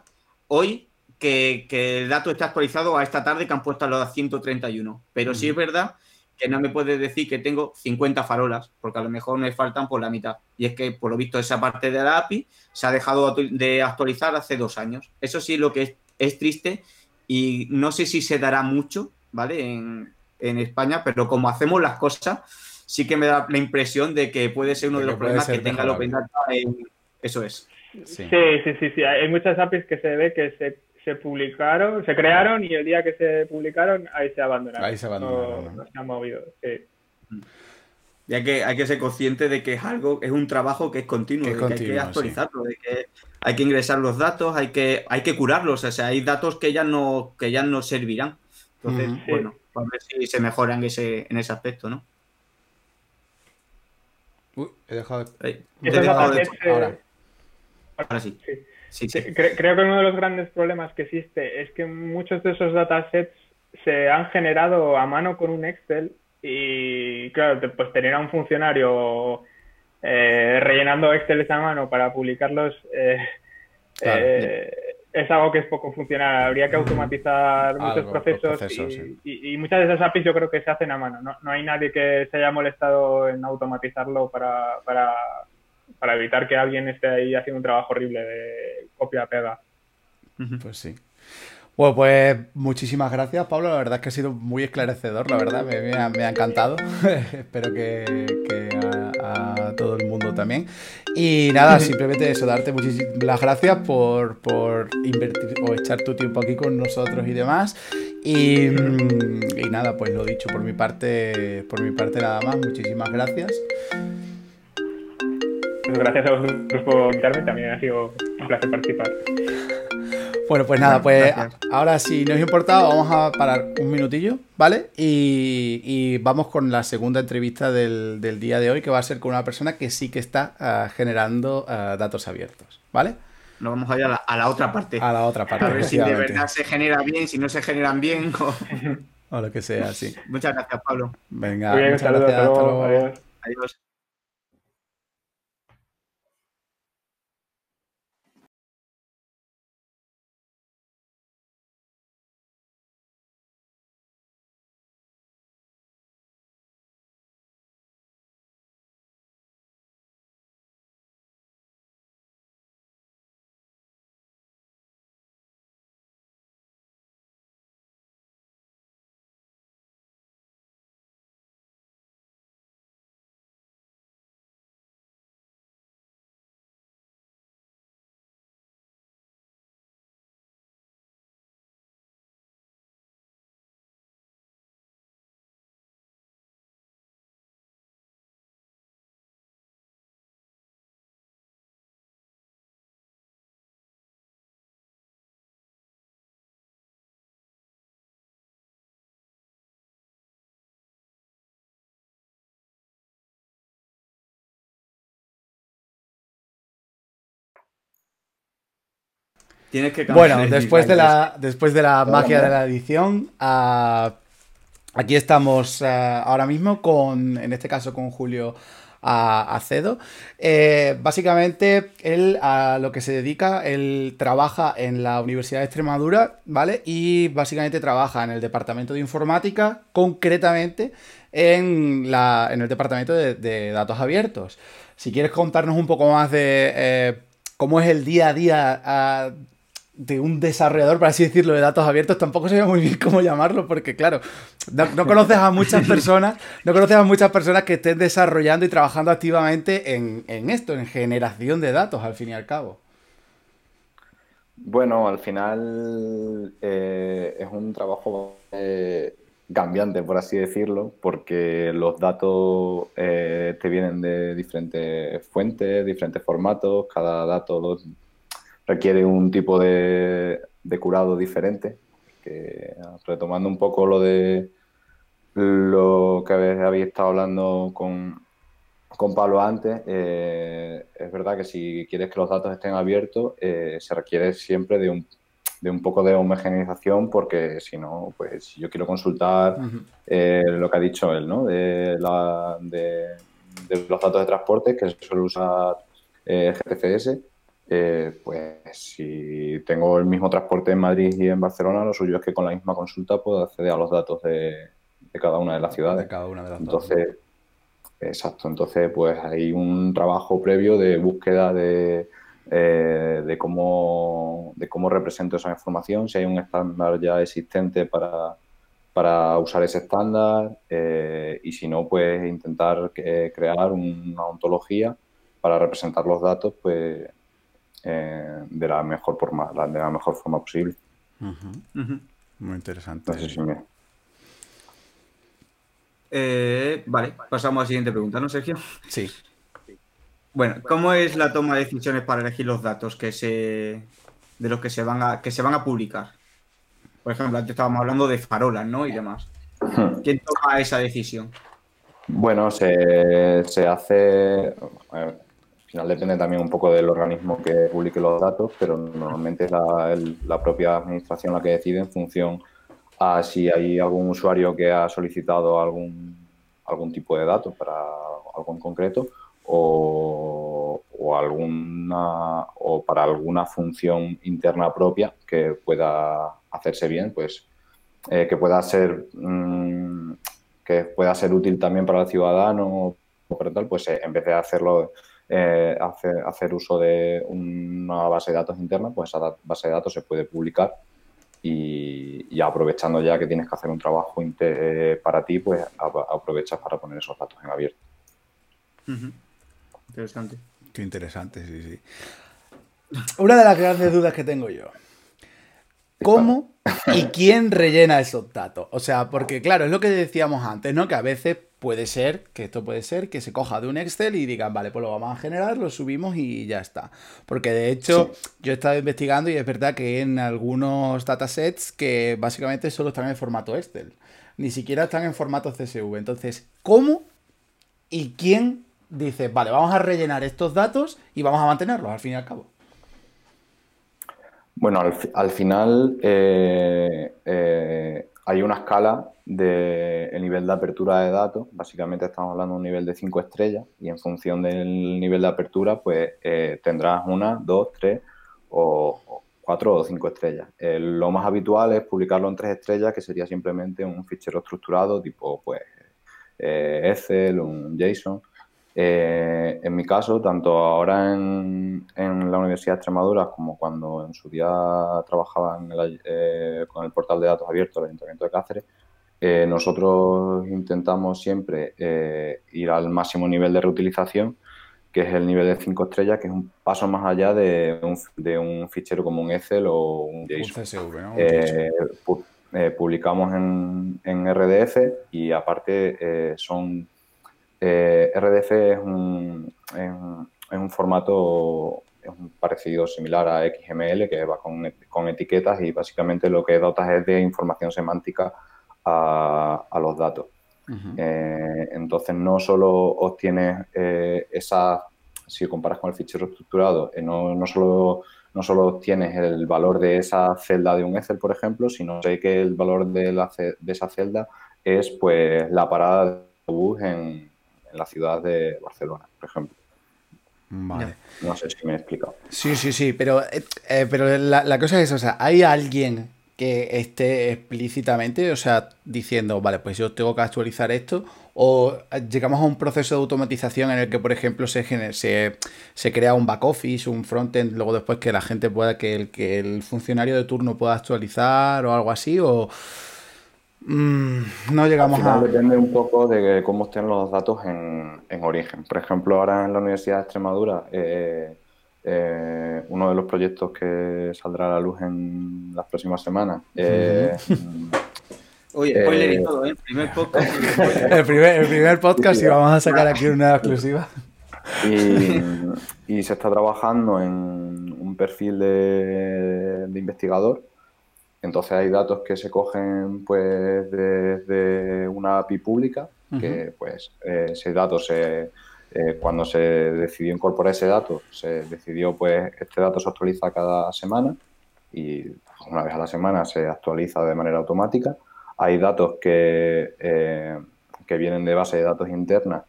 S2: hoy que, el dato está actualizado a esta tarde que han puesto a los 131. Pero sí es verdad que no me puedes decir que tengo 50 farolas, porque a lo mejor me faltan por la mitad. Y es que, por lo visto, esa parte de la API se ha dejado de actualizar hace dos años. Eso sí es lo que es, es triste y no sé si se dará mucho, ¿vale? En, en España, pero como hacemos las cosas, sí que me da la impresión de que puede ser uno de, los problemas que tenga el Open Data. Eso es.
S3: Sí. sí. sí, sí, Hay muchas APIs que se ve que se, se, publicaron, se crearon y el día que se publicaron, ahí se abandonaron.
S1: Ahí se abandonaron.
S3: No, se han movido. Sí.
S2: Y hay que, hay que ser consciente de que es algo, es un trabajo que es continuo, de que hay que actualizarlo, de que hay que ingresar los datos, hay que, hay que curarlos. O sea, hay datos que ya no, que ya no servirán. Entonces, bueno a ver si se mejora en ese, en ese aspecto, ¿no?
S1: Uy, he dejado
S3: de... ahora.
S2: ahora sí.
S3: Sí. Creo que uno de los grandes problemas que existe es que muchos de esos datasets se han generado a mano con un Excel y, claro, pues tener a un funcionario eh, rellenando Excel a mano para publicarlos eh, eh, es algo que es poco funcional. Habría que automatizar muchos procesos, y, muchas de esas APIs yo creo que se hacen a mano. No, hay nadie que se haya molestado en automatizarlo para, para, evitar que alguien esté ahí haciendo un trabajo horrible de copia-pega.
S1: Pues sí. Bueno, pues muchísimas gracias, Pablo. La verdad es que ha sido muy esclarecedor, la verdad, me, ha, encantado. Espero que, a, todo el mundo también. Y nada, simplemente eso, darte muchísimas gracias por, invertir o echar tu tiempo aquí con nosotros y demás. Y, y, nada, pues lo dicho, por mi parte, por mi parte nada más, muchísimas gracias.
S3: Gracias a vosotros por invitarme, también ha sido un placer participar.
S1: Bueno, pues nada, pues ahora si no os importa, vamos a parar un minutillo, ¿vale? Y, vamos con la segunda entrevista del, día de hoy, que va a ser con una persona que sí que está ah, generando ah, datos abiertos, ¿vale?
S2: Nos vamos a ir a la, otra parte.
S1: A la otra parte.
S2: A ver si de verdad se genera bien, si no se generan bien.
S1: O, lo que sea, sí.
S2: Muchas gracias, Pablo.
S1: Venga, muchas gracias. Hasta luego.
S2: Adiós.
S1: Bueno, después de, la, después de la magia de la edición, ah, aquí estamos ah, ahora mismo con, en este caso, con Julio Acedo. Eh, básicamente, él a lo que se dedica, él trabaja en la Universidad de Extremadura, ¿vale? Y básicamente trabaja en el departamento de informática, concretamente en, la, en el departamento de, datos abiertos. Si quieres contarnos un poco más de eh, cómo es el día a día ah, de un desarrollador, por así decirlo, de datos abiertos, tampoco sé muy bien cómo llamarlo, porque claro, no, conoces a muchas personas, no conoces a muchas personas que estén desarrollando y trabajando activamente en, esto, en generación de datos, al fin y al cabo.
S4: Bueno, al final eh, es un trabajo eh, cambiante, por así decirlo, porque los datos eh, te vienen de diferentes fuentes, diferentes formatos, cada dato los requiere un tipo de, curado diferente. Que, retomando un poco lo de lo que habéis estado hablando con, con Pablo antes, eh, es verdad que si quieres que los datos estén abiertos, eh, se requiere siempre de un, de un poco de homogeneización, porque si no, pues si yo quiero consultar eh, lo que ha dicho él, ¿no? De, la, de, de, los datos de transporte que suele usar GTFS, eh, pues si tengo el mismo transporte en Madrid y en Barcelona, lo suyo es que con la misma consulta puedo acceder a los datos de, cada una de las ciudades.
S1: De cada una de las
S4: entonces, exacto. Entonces, pues hay un trabajo previo de búsqueda de, eh, de cómo de cómo represento esa información, si hay un estándar ya existente para, para usar ese estándar eh, y si no, pues intentar crear una ontología para representar los datos, pues eh, de la mejor forma, de la mejor forma posible.
S1: Muy interesante.
S2: Eh, vale, pasamos a la siguiente pregunta, ¿no, Sergio?
S1: Sí.
S2: Bueno, ¿cómo es la toma de decisiones para elegir los datos que se de los que se van a que se van a publicar? Por ejemplo, antes estábamos hablando de farolas, ¿no? Y demás. ¿Quién toma esa decisión?
S4: Bueno, se, se hace final depende también un poco del organismo que publique los datos, pero normalmente es la, propia administración la que decide en función a si hay algún usuario que ha solicitado algún, algún tipo de datos para algo en concreto o, alguna o para alguna función interna propia que pueda hacerse bien, pues eh, que pueda ser mm, que pueda ser útil también para el ciudadano o para tal, pues eh, en vez de hacerlo eh, hacer, uso de una base de datos interna, pues esa base de datos se puede publicar y, aprovechando ya que tienes que hacer un trabajo eh, para ti, pues aprovechas para poner esos datos en abierto.
S2: Interesante.
S1: Qué interesante, sí, sí. Una de las grandes dudas que tengo yo. ¿Cómo y quién rellena esos datos? O sea, porque claro, es lo que decíamos antes, ¿no? Que a veces puede ser, que esto puede ser, que se coja de un Excel y digan, vale, pues lo vamos a generar, lo subimos y ya está. Porque de hecho, yo he estado investigando y es verdad que en algunos datasets que básicamente solo están en formato Excel. Ni siquiera están en formato CSV. Entonces, ¿cómo y quién dice, vale, vamos a rellenar estos datos y vamos a mantenerlos al fin y al cabo?
S4: Bueno, al, final eh, eh, hay una escala del nivel de apertura de datos. Básicamente estamos hablando de un nivel de 5 estrellas y en función del nivel de apertura, pues eh, tendrás una, dos, tres o, cuatro o cinco estrellas. lo más habitual es publicarlo en tres estrellas, que sería simplemente un fichero estructurado tipo pues Excel, un JSON. Eh, en mi caso, tanto ahora en, la Universidad de Extremadura como cuando en su día trabajaba eh, con el portal de datos abiertos del Ayuntamiento de Cáceres, eh, nosotros intentamos siempre ir al máximo nivel de reutilización, que es el nivel de 5 estrellas, que es un paso más allá de un, fichero como un Excel o un JSON. publicamos en, en, RDF y aparte son eh, RDF es un, es un, formato es un parecido similar a XML que va con, con, etiquetas y básicamente lo que dotas es de información semántica a, a los datos. Eh, entonces no solo obtienes eh, esa, si comparas con el fichero estructurado, no, no, solo, no solo obtienes el valor de esa celda de un Excel, por ejemplo, sino que el valor de, la, de esa celda es pues la parada de bus en, la ciudad de Barcelona, por ejemplo.
S1: Vale.
S4: No sé si me he explicado.
S1: Sí, sí, sí, pero, eh, eh, pero la, cosa es, o sea, ¿hay alguien que esté explícitamente, o sea, diciendo, vale, pues yo tengo que actualizar esto? ¿O llegamos a un proceso de automatización en el que, por ejemplo, se, se, se crea un back office, un frontend, luego después que la gente pueda, que el, que el funcionario de turno pueda actualizar o algo así? ¿O no llegamos
S4: a. Depende un poco de cómo estén los datos en, origen. Por ejemplo, ahora en la Universidad de Extremadura, eh, eh, uno de los proyectos que saldrá a la luz en las próximas semanas.
S2: Eh, Oye, spoiler y todo, El primer podcast.
S1: el, primer, podcast y vamos a sacar aquí una exclusiva.
S4: Y, se está trabajando en un perfil de investigador entonces hay datos que se cogen pues desde una API pública, que pues eh, ese dato se, eh, cuando se decidió incorporar ese dato, se decidió pues este dato se actualiza cada semana y una vez a la semana se actualiza de manera automática. Hay datos que, eh, que vienen de base de datos internas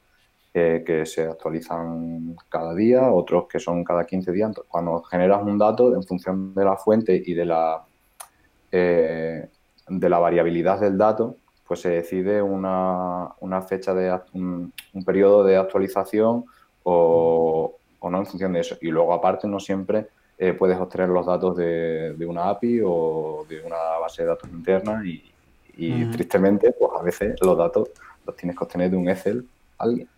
S4: que se actualizan cada día, otros que son cada 15 días. Cuando generas un dato, en función de la fuente y de la eh, de la variabilidad del dato, pues se decide una, fecha de un, periodo de actualización o, no en función de eso. Y luego aparte no siempre eh, puedes obtener los datos de, una API o de una base de datos interna y, tristemente pues a veces los datos los tienes que obtener de un Excel alguien.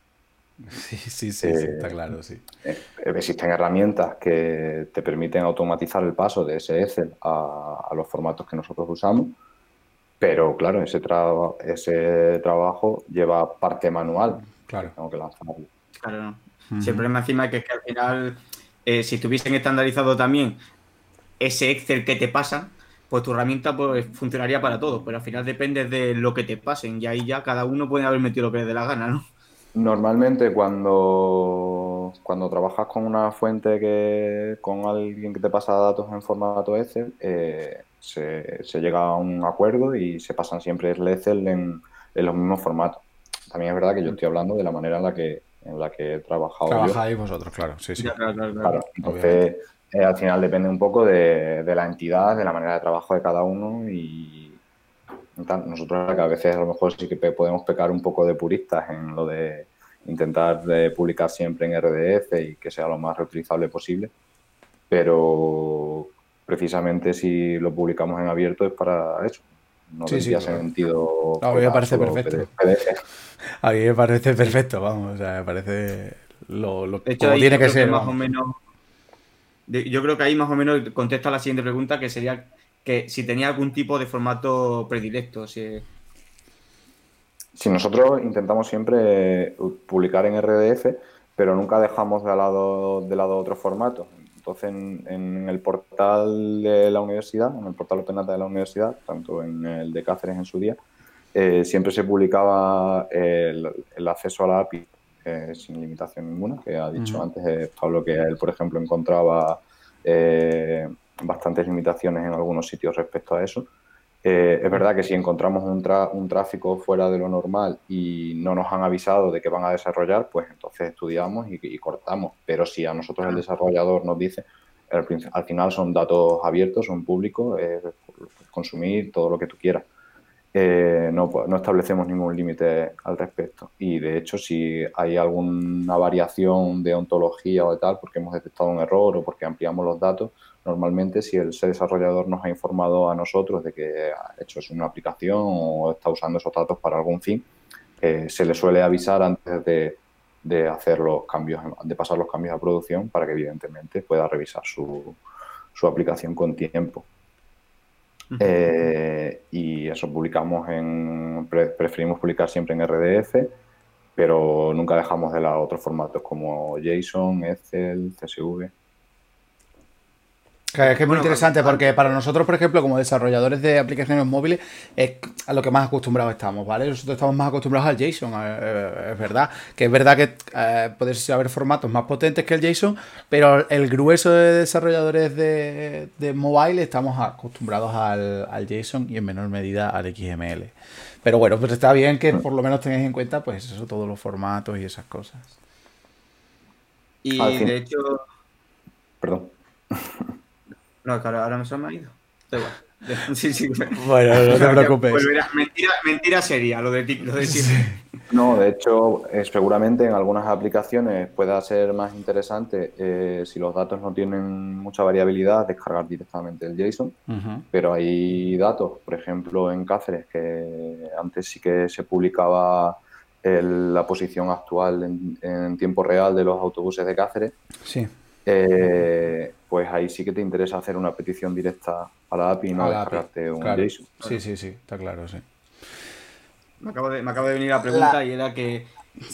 S1: Sí, sí, sí, está claro, sí.
S4: Eh, existen herramientas que te permiten automatizar el paso de ese Excel a, los formatos que nosotros usamos, pero claro, ese, ese trabajo lleva parte manual.
S1: Claro.
S4: Tengo que lanzarlo.
S2: Claro. el problema encima es que, al final, eh, si estuviesen estandarizado también ese Excel que te pasan, pues tu herramienta pues, funcionaría para todo, pero al final depende de lo que te pasen y ahí ya cada uno puede haber metido lo que le dé la gana, ¿no?
S4: Normalmente cuando, cuando trabajas con una fuente que con alguien que te pasa datos en formato Excel, eh, se, llega a un acuerdo y se pasan siempre el Excel en, los mismos formatos. También es verdad que yo estoy hablando de la manera en la que, en la que he trabajado.
S1: Trabajáis vosotros, claro, sí, sí.
S4: Claro, entonces, eh, al final depende un poco de, de la entidad, de la manera de trabajo de cada uno y, nosotros a veces a lo mejor sí que podemos pecar un poco de puristas en lo de intentar de publicar siempre en RDF y que sea lo más reutilizable posible, pero precisamente si lo publicamos en abierto es para eso. No sí, tendría sentido.
S1: A mí me parece perfecto. A mí me parece perfecto, vamos, o sea, me parece lo, lo como tiene que ser.
S2: más o menos, yo creo que ahí más o menos contesta la siguiente pregunta, que sería que si tenía algún tipo de formato predilecto. Si...
S4: Nosotros intentamos siempre publicar en RDF, pero nunca dejamos de lado, de lado otros formatos. Entonces, en, el portal de la universidad, en el portal Open Data de la universidad, tanto en el de Cáceres en su día, eh, siempre se publicaba el, acceso a la API eh, sin limitación ninguna, que ha dicho antes eh, Pablo que él, por ejemplo, encontraba bastantes limitaciones en algunos sitios respecto a eso. Eh, es verdad que si encontramos un, un, tráfico fuera de lo normal y no nos han avisado de que van a desarrollar, pues entonces estudiamos y, cortamos. Pero si a nosotros el desarrollador nos dice, al, final son datos abiertos, son públicos, consumir todo lo que tú quieras. Eh, no, no, establecemos ningún límite al respecto. Y de hecho, si hay alguna variación de ontología o de tal, porque hemos detectado un error o porque ampliamos los datos, Normalmente, si el desarrollador nos ha informado a nosotros de que ha hecho una aplicación o está usando esos datos para algún fin, eh, se le suele avisar antes de, hacer los cambios, de pasar los cambios a producción para que evidentemente pueda revisar su, aplicación con tiempo. Eh, y eso publicamos en, preferimos publicar siempre en RDF, pero nunca dejamos de lado otros formatos como JSON, Excel, CSV.
S1: Que es, muy interesante porque para nosotros, por ejemplo, como desarrolladores de aplicaciones móviles, es a lo que más acostumbrados estamos, ¿vale? Nosotros estamos más acostumbrados al JSON, eh, es verdad. Que es verdad que eh, puede haber formatos más potentes que el JSON, pero el grueso de desarrolladores de, mobile estamos acostumbrados al, JSON y en menor medida al XML. Pero bueno, pues está bien que por lo menos tengáis en cuenta, pues eso, todos los formatos y esas cosas.
S2: Y de hecho.
S4: Perdón.
S2: No, claro, ahora me se me ha ido. Da igual. Sí, sí.
S1: Bueno, no te preocupes.
S2: mentira, mentira sería lo de, lo de
S4: No, de hecho, eh, seguramente en algunas aplicaciones pueda ser más interesante eh, si los datos no tienen mucha variabilidad, descargar directamente el JSON. Pero hay datos, por ejemplo, en Cáceres, que antes sí que se publicaba la posición actual en, en, tiempo real de los autobuses de Cáceres.
S1: Sí.
S4: Eh, pues ahí sí que te interesa hacer una petición directa a la API y no descargarte un JSON.
S1: Sí, sí, sí, está claro, sí.
S2: Me acabo de, venir la pregunta y era que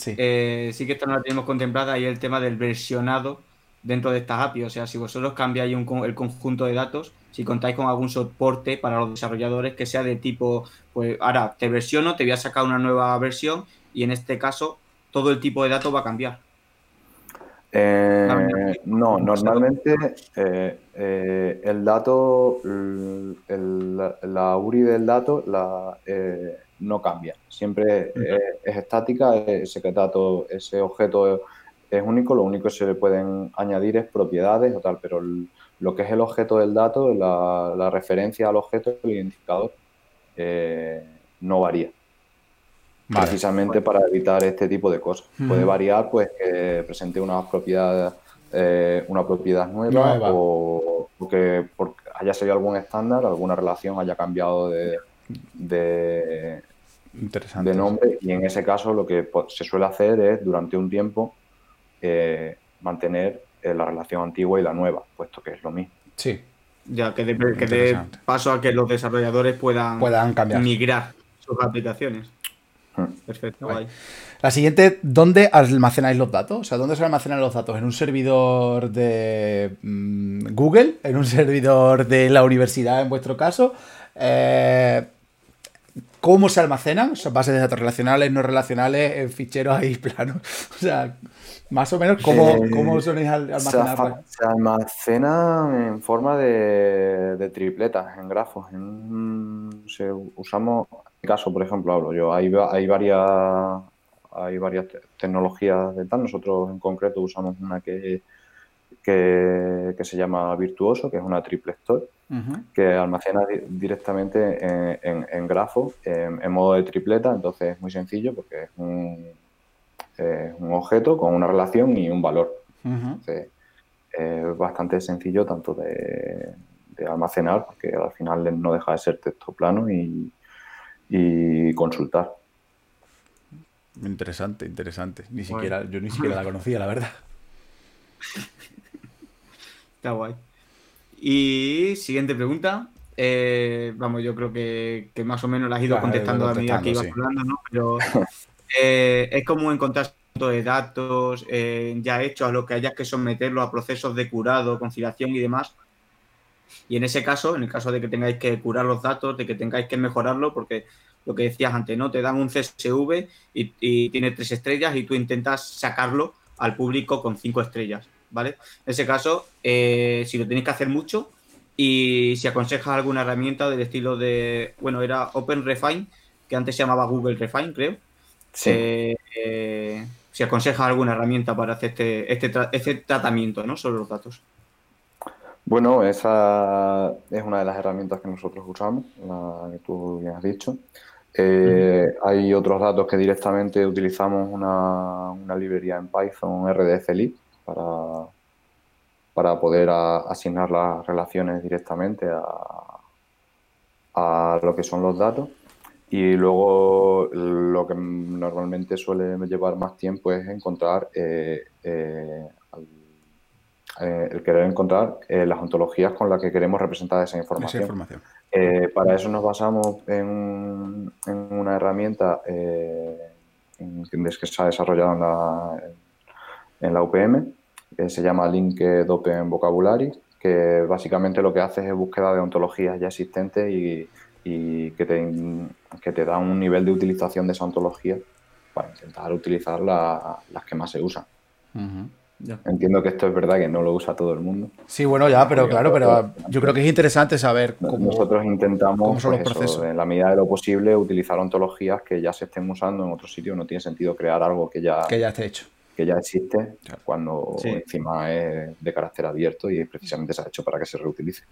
S2: eh, sí. que esto no lo tenemos contemplada y el tema del versionado dentro de estas API. O sea, si vosotros cambiáis el conjunto de datos, si contáis con algún soporte para los desarrolladores que sea de tipo, pues ahora te versiono, te voy a sacar una nueva versión y en este caso todo el tipo de datos va a cambiar.
S4: Eh, no, normalmente eh, eh, el dato, la URI del dato la, no cambia. Siempre es, estática, ese dato, ese objeto es único, lo único que se le pueden añadir es propiedades o tal, pero lo que es el objeto del dato, la, referencia al objeto, el identificador, no varía precisamente para evitar este tipo de cosas. Puede variar, pues, que presente una propiedad, eh, una propiedad nueva, O, que haya salido algún estándar, alguna relación haya cambiado de, de, de nombre y en ese caso lo que se suele hacer es durante un tiempo eh, mantener eh, la relación antigua y la nueva, puesto que es lo mismo.
S1: Sí.
S2: Ya, que dé paso a que los desarrolladores puedan,
S1: puedan cambiar.
S2: migrar sus aplicaciones. Perfecto,
S1: La siguiente, ¿dónde almacenáis los datos? O sea, ¿dónde se almacenan los datos? ¿En un servidor de mm, Google? ¿En un servidor de la universidad, en vuestro caso? Eh, ¿Cómo se almacenan? O sea, bases de datos relacionales, no relacionales, en ficheros ahí planos. O sea, más o menos, ¿cómo, eh, cómo soléis almacenar?
S4: Se, almacena en forma de, tripletas, en grafos. usamos caso, por ejemplo, hablo yo, hay, hay varias hay varias tecnologías de tal. Nosotros en concreto usamos una que, que, se llama Virtuoso, que es una triple store, que almacena directamente en, en, grafo, en, modo de tripleta. Entonces es muy sencillo porque es un, un objeto con una relación y un valor. es bastante sencillo tanto de, de, almacenar, porque al final no deja de ser texto plano y, y consultar.
S1: Interesante, interesante. Ni siquiera, yo ni siquiera la conocía, la verdad.
S2: Está guay. Y siguiente pregunta. eh, vamos, yo creo que, más o menos la has ido contestando a medida que ibas hablando, ¿no? Pero eh, es como encontrar de datos eh, ya hechos a lo que hayas que someterlo a procesos de curado, conciliación y demás. Y en ese caso, en el caso de que tengáis que curar los datos, de que tengáis que mejorarlo, porque lo que decías antes, ¿no? Te dan un CSV y, tiene tres estrellas y tú intentas sacarlo al público con cinco estrellas, ¿vale? En ese caso, si lo tenéis que hacer mucho, y si aconsejas alguna herramienta del estilo de, bueno, era Open Refine, que antes se llamaba Google Refine, creo. Sí. Eh, si aconsejas alguna herramienta para hacer este, este, este, tratamiento ¿no? sobre los datos.
S4: Bueno, esa es una de las herramientas que nosotros usamos, la que tú bien has dicho. Eh, hay otros datos que directamente utilizamos una, una librería en Python, RDF para, para poder asignar las relaciones directamente a, a, lo que son los datos. Y luego lo que normalmente suele llevar más tiempo es encontrar, eh, eh, eh, el querer encontrar las ontologías con las que queremos representar esa información. para eso nos basamos en, en una herramienta que se ha desarrollado en la, en la UPM, que se llama Linked Open Vocabulary, que básicamente lo que hace es búsqueda de ontologías ya existentes y, que, te, que te da un nivel de utilización de esa ontología para intentar utilizar las que más se usan. Entiendo que esto es verdad que no lo usa todo el mundo.
S1: Sí, bueno, ya, pero claro, pero yo creo que es interesante saber
S4: cómo. Nosotros intentamos, pues en la medida de lo posible, utilizar ontologías que ya se estén usando en otro sitio. No tiene sentido crear algo que ya,
S1: que ya esté hecho
S4: que ya existe cuando encima es de carácter abierto y precisamente se ha hecho para que se reutilice.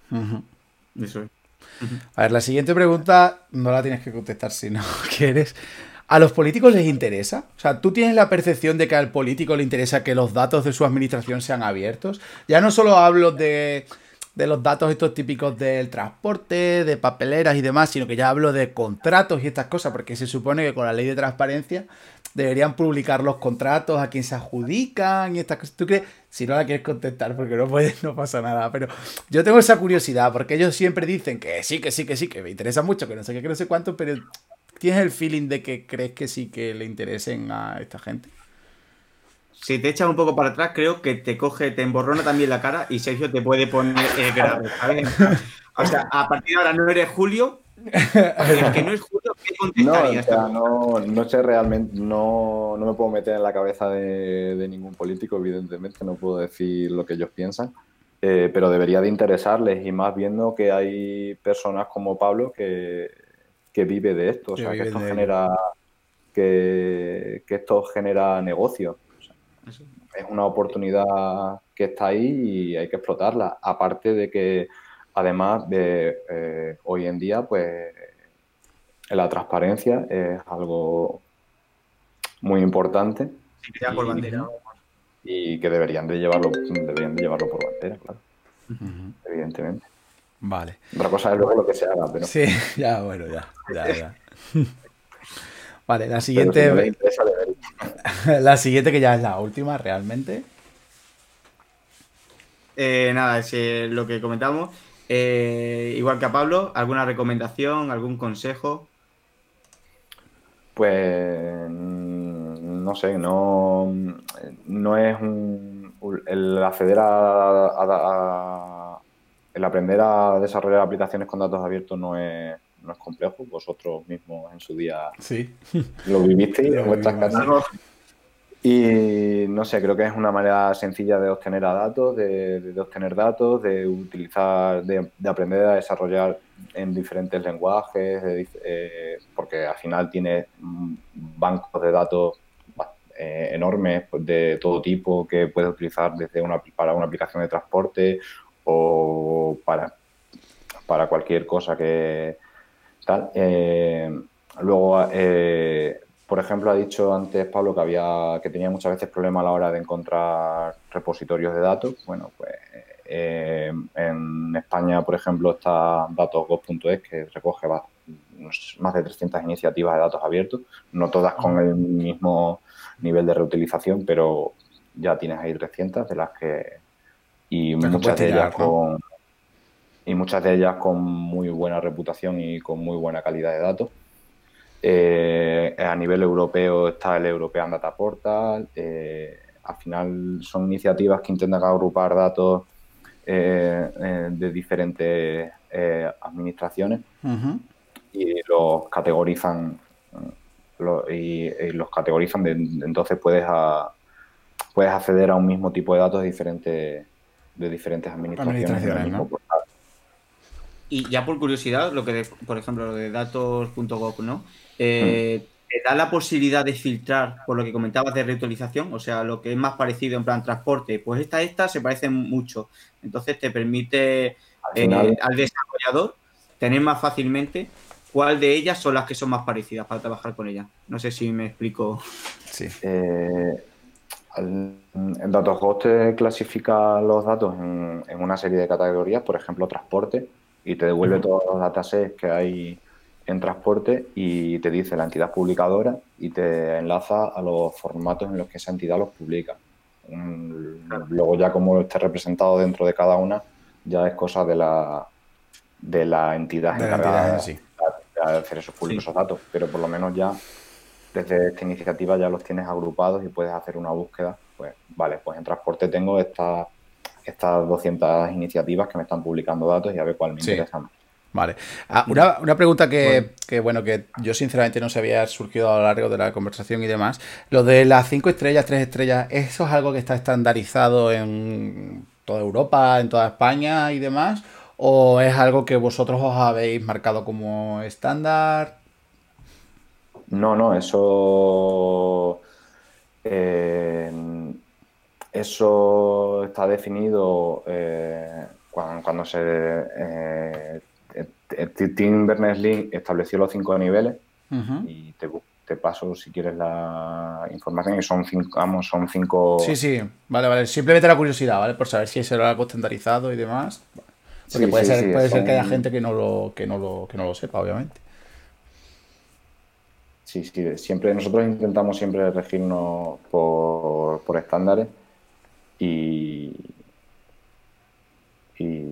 S1: A ver, la siguiente pregunta no la tienes que contestar si no quieres. ¿A los políticos les interesa? O sea, ¿tú tienes la percepción de que al político le interesa que los datos de su administración sean abiertos? Ya no solo hablo de, de los datos estos típicos del transporte, de papeleras y demás, sino que ya hablo de contratos y estas cosas, porque se supone que con la ley de transparencia deberían publicar los contratos, a quién se adjudican y estas cosas. ¿Tú crees? Si no la quieres contestar, porque no puedes, no pasa nada. Pero yo tengo esa curiosidad, porque ellos siempre dicen que sí, que sí, que sí, que me interesa mucho, que no sé qué, que no sé cuánto, pero ¿tienes el feeling de que crees que sí que le interesen a esta gente?
S2: Si te echas un poco para atrás, creo que te coge, te emborrona también la cara y Sergio te puede poner eh, grave. O sea, a partir de ahora no eres Julio, que no es Julio, ¿qué
S4: No, no, sé realmente, no, no, me puedo meter en la cabeza de, ningún político, evidentemente, no puedo decir lo que ellos piensan, eh, pero debería de interesarles y más viendo que hay personas como Pablo que, que vive de esto, o sea, que esto genera que, que, esto genera negocio. es una oportunidad que está ahí y hay que explotarla. Aparte de que Además de eh, hoy en día, pues la transparencia es algo muy importante. Y, que deberían de llevarlo, deberían de llevarlo por bandera, claro. Evidentemente.
S1: Vale.
S4: Otra cosa es luego lo que se haga, pero.
S1: Sí, ya, bueno, ya. ya, vale, la siguiente. la siguiente, que ya es la última, realmente.
S2: Eh, nada, es eh, lo que comentamos. Eh, igual que a Pablo, ¿alguna recomendación, algún consejo?
S4: Pues mm, no sé, no, no es un, el acceder a, el aprender a desarrollar aplicaciones con datos abiertos no es, no es complejo. Vosotros mismos en su día
S1: sí.
S4: lo vivisteis en vuestras casas. Y no sé, creo que es una manera sencilla de obtener datos, de, obtener datos, de utilizar, de, aprender a desarrollar en diferentes lenguajes, eh, porque al final tiene bancos de datos eh, enormes pues, de todo tipo que puedes utilizar desde una, para una aplicación de transporte o para, para cualquier cosa que tal. Eh, luego, por ejemplo, ha dicho antes Pablo que había que tenía muchas veces problemas a la hora de encontrar repositorios de datos. Bueno, pues eh, en España, por ejemplo, está datosgov.es que recoge más de 300 iniciativas de datos abiertos, no todas con el mismo nivel de reutilización, pero ya tienes ahí 300 de las que y muchas de ellas con y muchas de ellas con muy buena reputación y con muy buena calidad de datos. Eh, a nivel europeo está el European Data Portal. Eh, al final son iniciativas que intentan agrupar datos eh, de diferentes administraciones y los categorizan y, los categorizan entonces puedes puedes acceder a un mismo tipo de datos de diferentes de diferentes administraciones,
S2: y ya por curiosidad lo que por ejemplo lo de datos.gov no eh, te da la posibilidad de filtrar por lo que comentabas de reutilización, o sea, lo que es más parecido en plan transporte, pues esta, esta se parecen mucho. Entonces te permite al, eh, al desarrollador tener más fácilmente cuál de ellas son las que son más parecidas para trabajar con ellas. No sé si me explico.
S4: Sí. Eh, el, DataHost te clasifica los datos en, una serie de categorías, por ejemplo, transporte, y te devuelve todos los datasets que hay en transporte y te dice la entidad publicadora y te enlaza a los formatos en los que esa entidad los publica. Luego ya como esté representado dentro de cada una, ya es cosa de la, de la entidad encargada de, hacer esos públicos esos datos. Pero por lo menos ya desde esta iniciativa ya los tienes agrupados y puedes hacer una búsqueda. Pues vale, pues en transporte tengo estas estas 200 iniciativas que me están publicando datos y a ver cuál me interesa más.
S1: Vale. Ah, una, pregunta que bueno. que, yo sinceramente no se había surgido a lo largo de la conversación y demás. Lo de las 5 estrellas, 3 estrellas, ¿eso es algo que está estandarizado en toda Europa, en toda España y demás? ¿O es algo que vosotros os habéis marcado como estándar?
S4: No, no, eso. Eh, eso está definido eh, cuando, se. Eh, Tim Berners-Lee estableció los cinco niveles y te, paso si quieres la información y son cinco, vamos, son cinco...
S1: Sí, sí, vale, vale. Simplemente la curiosidad, ¿vale? Por saber si es algo estandarizado y demás. Porque puede, ser, puede ser que haya gente que no, lo, que, no lo, que no lo sepa, obviamente.
S4: Sí, sí, siempre, nosotros intentamos siempre regirnos por, por estándares y, y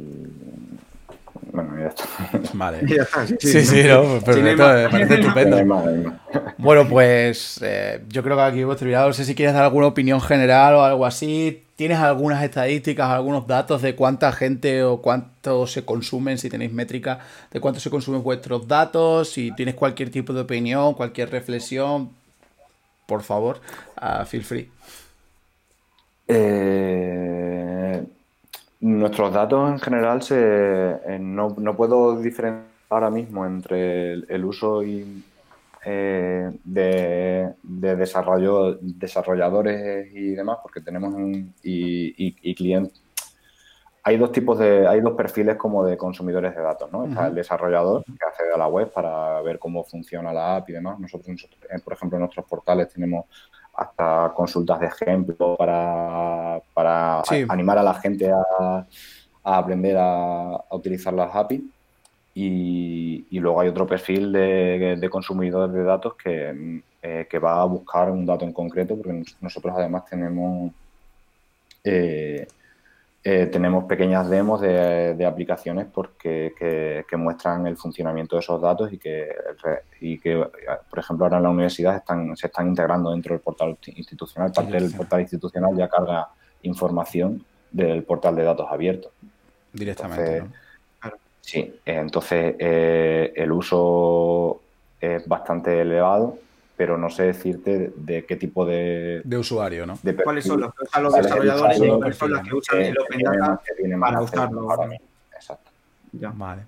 S4: bueno, ya está.
S1: Vale. Sí, sí, no, perfecto, me parece estupendo. Bueno, pues eh, yo creo que aquí hemos terminado. No sé si quieres dar alguna opinión general o algo así. ¿Tienes algunas estadísticas, algunos datos de cuánta gente o cuánto se consumen, si tenéis métrica, de cuánto se consumen vuestros datos? Si tienes cualquier tipo de opinión, cualquier reflexión, por favor, uh, feel free.
S4: Eh, nuestros datos en general se, eh, no, puedo diferenciar ahora mismo entre el, uso eh, de, desarrollo, desarrolladores y demás, porque tenemos un y, clientes. Hay dos tipos de, hay dos perfiles como de consumidores de datos, ¿no? Está el desarrollador que accede a la web para ver cómo funciona la app y demás. Nosotros, por ejemplo, en nuestros portales tenemos hasta consultas de ejemplo para, para animar a la gente a, aprender a, utilizar las API. Y, luego hay otro perfil de, de consumidores de datos que, eh, que, va a buscar un dato en concreto, porque nosotros además tenemos eh, eh, tenemos pequeñas demos de, aplicaciones porque, que, muestran el funcionamiento de esos datos y que, y que, por ejemplo, ahora en la universidad están, se están integrando dentro del portal institucional. Parte del portal institucional ya carga información del portal de datos abiertos.
S1: Directamente.
S4: Sí, entonces eh, el uso es bastante elevado pero no sé decirte de, qué tipo de...
S1: De usuario, ¿no?
S2: ¿Cuáles son los, los desarrolladores y personas que usan el Open Data para usarlo?
S1: Exacto. Vale.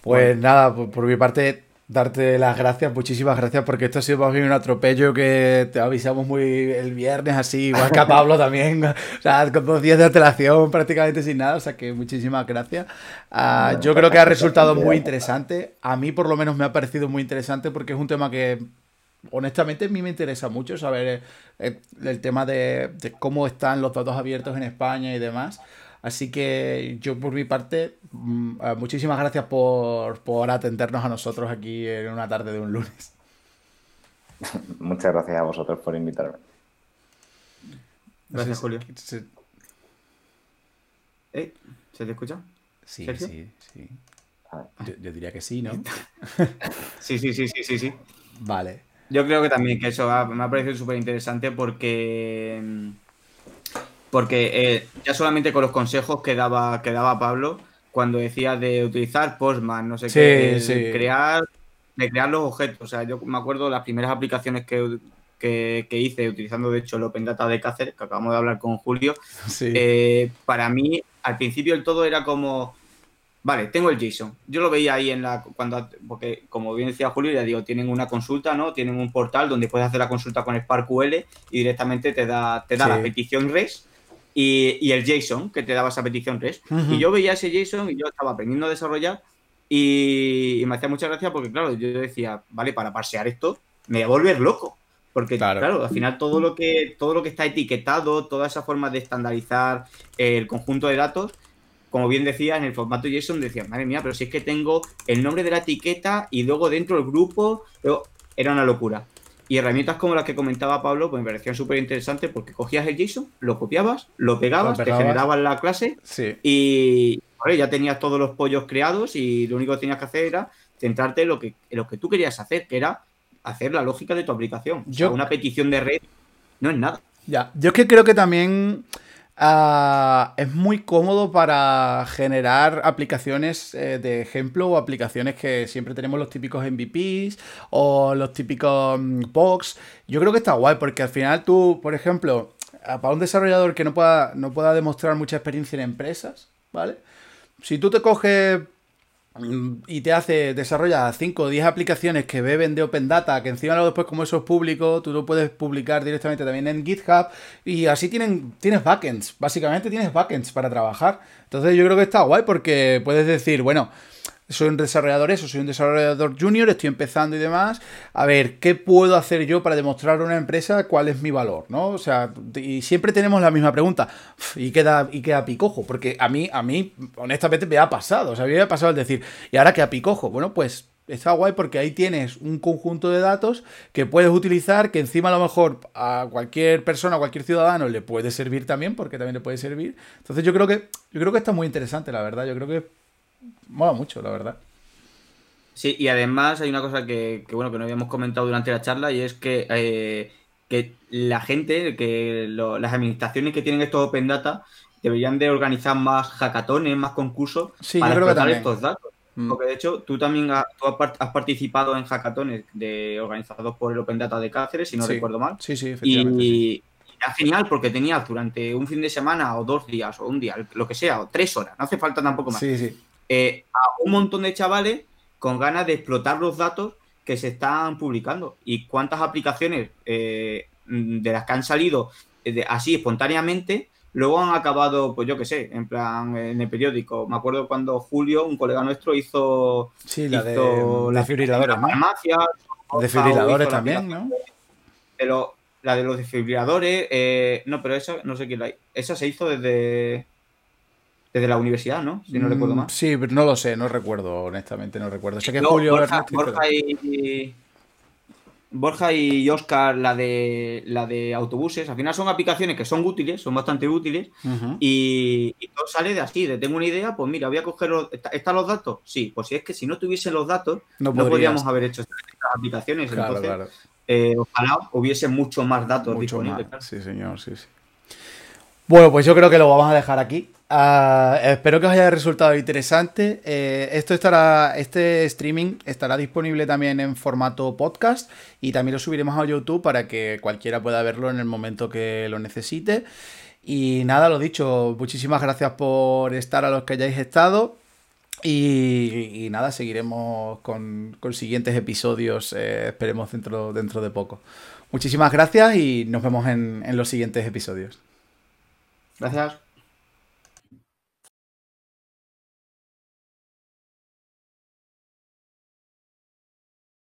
S1: Pues nada, por, mi parte, darte las gracias, muchísimas gracias, porque esto ha sido más bien un atropello que te avisamos muy el viernes, así, igual que a Pablo también, o sea, con dos días de antelación, prácticamente sin nada, o sea que muchísimas gracias. Ah, yo creo que ha resultado muy interesante, a mí por lo menos me ha parecido muy interesante porque es un tema que honestamente a mí me interesa mucho saber eh, el, tema de, cómo están los datos abiertos en España y demás. Así que yo por mi parte, mm, eh, muchísimas gracias por, atendernos a nosotros aquí en una tarde de un lunes.
S4: Muchas gracias a vosotros por invitarme.
S2: Gracias, Julio. ¿Se te escucha?
S1: Sí,
S2: Sergio?
S1: sí, sí. Yo, yo diría que sí, ¿no?
S2: Sí, sí, sí, sí, sí, sí.
S1: Vale.
S2: Yo creo que también que eso ha- me ha parecido súper interesante porque. Porque eh, ya solamente con los consejos que daba, que daba Pablo, cuando decía de utilizar Postman, no sé
S1: Sí,
S2: qué,
S1: sí.
S2: crear, de crear los objetos. O sea, yo me acuerdo las primeras aplicaciones que, que, que hice utilizando, de hecho, el Open Data de Cáceres, que acabamos de hablar con Julio.
S1: Sí.
S2: Eh, para mí, al principio del todo era como, vale, tengo el JSON. Yo lo veía ahí en la, cuando, porque como bien decía Julio, ya digo, tienen una consulta, ¿no? Tienen un portal donde puedes hacer la consulta con SparkQL y directamente te da, te da la petición REST y, y el JSON que te daba esa petición REST.
S1: Ujú.
S2: Y yo veía ese JSON y yo estaba aprendiendo a desarrollar y, y me hacía mucha gracia porque, claro, yo decía, vale, para parsear esto me voy a volver loco. Porque,
S1: Claro.
S2: claro, al final todo lo que todo lo que está etiquetado, toda esa forma de estandarizar el conjunto de datos, como bien decía, en el formato JSON decía, madre mía, pero si es que tengo el nombre de la etiqueta y luego dentro el grupo, luego, era una locura. Y herramientas como las que comentaba Pablo, pues me parecían súper interesantes porque cogías el JSON, lo copiabas, lo pegabas,
S1: Lo
S2: te generabas la clase
S1: Sí.
S2: y vale, ya tenías todos los pollos creados y lo único que tenías que hacer era centrarte en lo que, en lo que tú querías hacer, que era hacer la lógica de tu aplicación. O sea,
S1: Yo-
S2: una petición de red no es nada.
S1: Ya, yo es que creo que también ah, es muy cómodo para generar aplicaciones eh, de ejemplo o aplicaciones que siempre tenemos los típicos MVPs o los típicos mm, POCs. Yo creo que está guay porque al final tú, por ejemplo, ah, para un desarrollador que no pueda, no pueda demostrar mucha experiencia en empresas, ¿vale? Si tú te coges mm, y te hace, desarrolla 5 o 10 aplicaciones que beben de Open Data, que encima luego después como eso es público, tú lo puedes publicar directamente también en GitHub y así tienen, tienes backends, básicamente tienes backends para trabajar. Entonces yo creo que está guay porque puedes decir, bueno, soy un desarrollador eso, soy un desarrollador junior, estoy empezando y demás. A ver, ¿qué puedo hacer yo para demostrar a una empresa cuál es mi valor? ¿No? O sea, y siempre tenemos la misma pregunta. ¿Y queda, y queda picojo? Porque a mí, a mí, honestamente, me ha pasado. O sea, a mí me ha pasado el decir, ¿y ahora qué a picojo? Bueno, pues está guay porque ahí tienes un conjunto de datos que puedes utilizar, que encima a lo mejor a cualquier persona, a cualquier ciudadano le puede servir también, porque también le puede servir. Entonces yo creo que, yo creo que está muy interesante, la verdad. Yo creo que mola mucho, la verdad.
S2: Sí, y además hay una cosa que, que, bueno, que no habíamos comentado durante la charla y es que, eh, que la gente, que lo- las administraciones que tienen estos Open Data deberían de organizar más hackatones, más concursos
S1: Sí,
S2: para explotar estos datos.
S1: Mm.
S2: Porque de hecho tú también has, tú participado en hackatones de, organizados por el Open Data de Cáceres, si no
S1: Sí.
S2: recuerdo mal.
S1: Sí, sí, efectivamente.
S2: Y,
S1: sí.
S2: y era genial porque tenías durante un fin de semana o dos días o un día, lo que sea, o tres horas, no hace falta tampoco más
S1: Sí, sí.
S2: Eh, a un montón de chavales con ganas de explotar los datos que se están publicando. Y cuántas aplicaciones eh, de las que han salido eh, de- así espontáneamente, luego han acabado, pues yo qué sé, en plan en el periódico. Me acuerdo cuando Julio, un colega nuestro, hizo,
S1: Sí, la de
S2: hizo la
S1: desfibriladores, ¿no?
S2: farmacia,
S1: Desfibriladores
S2: hizo la
S1: también, ¿no?
S2: de lo- la de los desfibriladores, eh, no, pero esa no sé quién la Esa se hizo desde, desde la universidad, ¿no? Si no recuerdo
S1: Mm,
S2: mal.
S1: Sí, pero no lo sé, no recuerdo, honestamente, no recuerdo. Sé que
S2: No,
S1: Julio
S2: Borja, Borja y Borja y Oscar, la de la de autobuses, al final son aplicaciones que son útiles, son bastante útiles, y, y todo sale de así, de tengo una idea, pues mira, voy a coger los, ¿está- ¿están los datos? Sí, pues si es que si no tuviesen los datos,
S1: No
S2: podríamos haber hecho estas, estas aplicaciones.
S1: Claro,
S2: Entonces,
S1: claro.
S2: eh, ojalá hubiese mucho más datos
S1: Mucho
S2: disponibles.
S1: más. Sí, señor, sí, sí. Bueno, pues yo creo que lo vamos a dejar aquí. Ah, espero que os haya resultado interesante. Eh, esto estará, este streaming estará disponible también en formato podcast y también lo subiremos a YouTube para que cualquiera pueda verlo en el momento que lo necesite. Y nada, lo dicho, muchísimas gracias por estar a los que hayáis estado. Y, nada, seguiremos con, con siguientes episodios, eh, esperemos dentro, dentro de poco. Muchísimas gracias y nos vemos en, en los siguientes episodios.
S2: Gracias.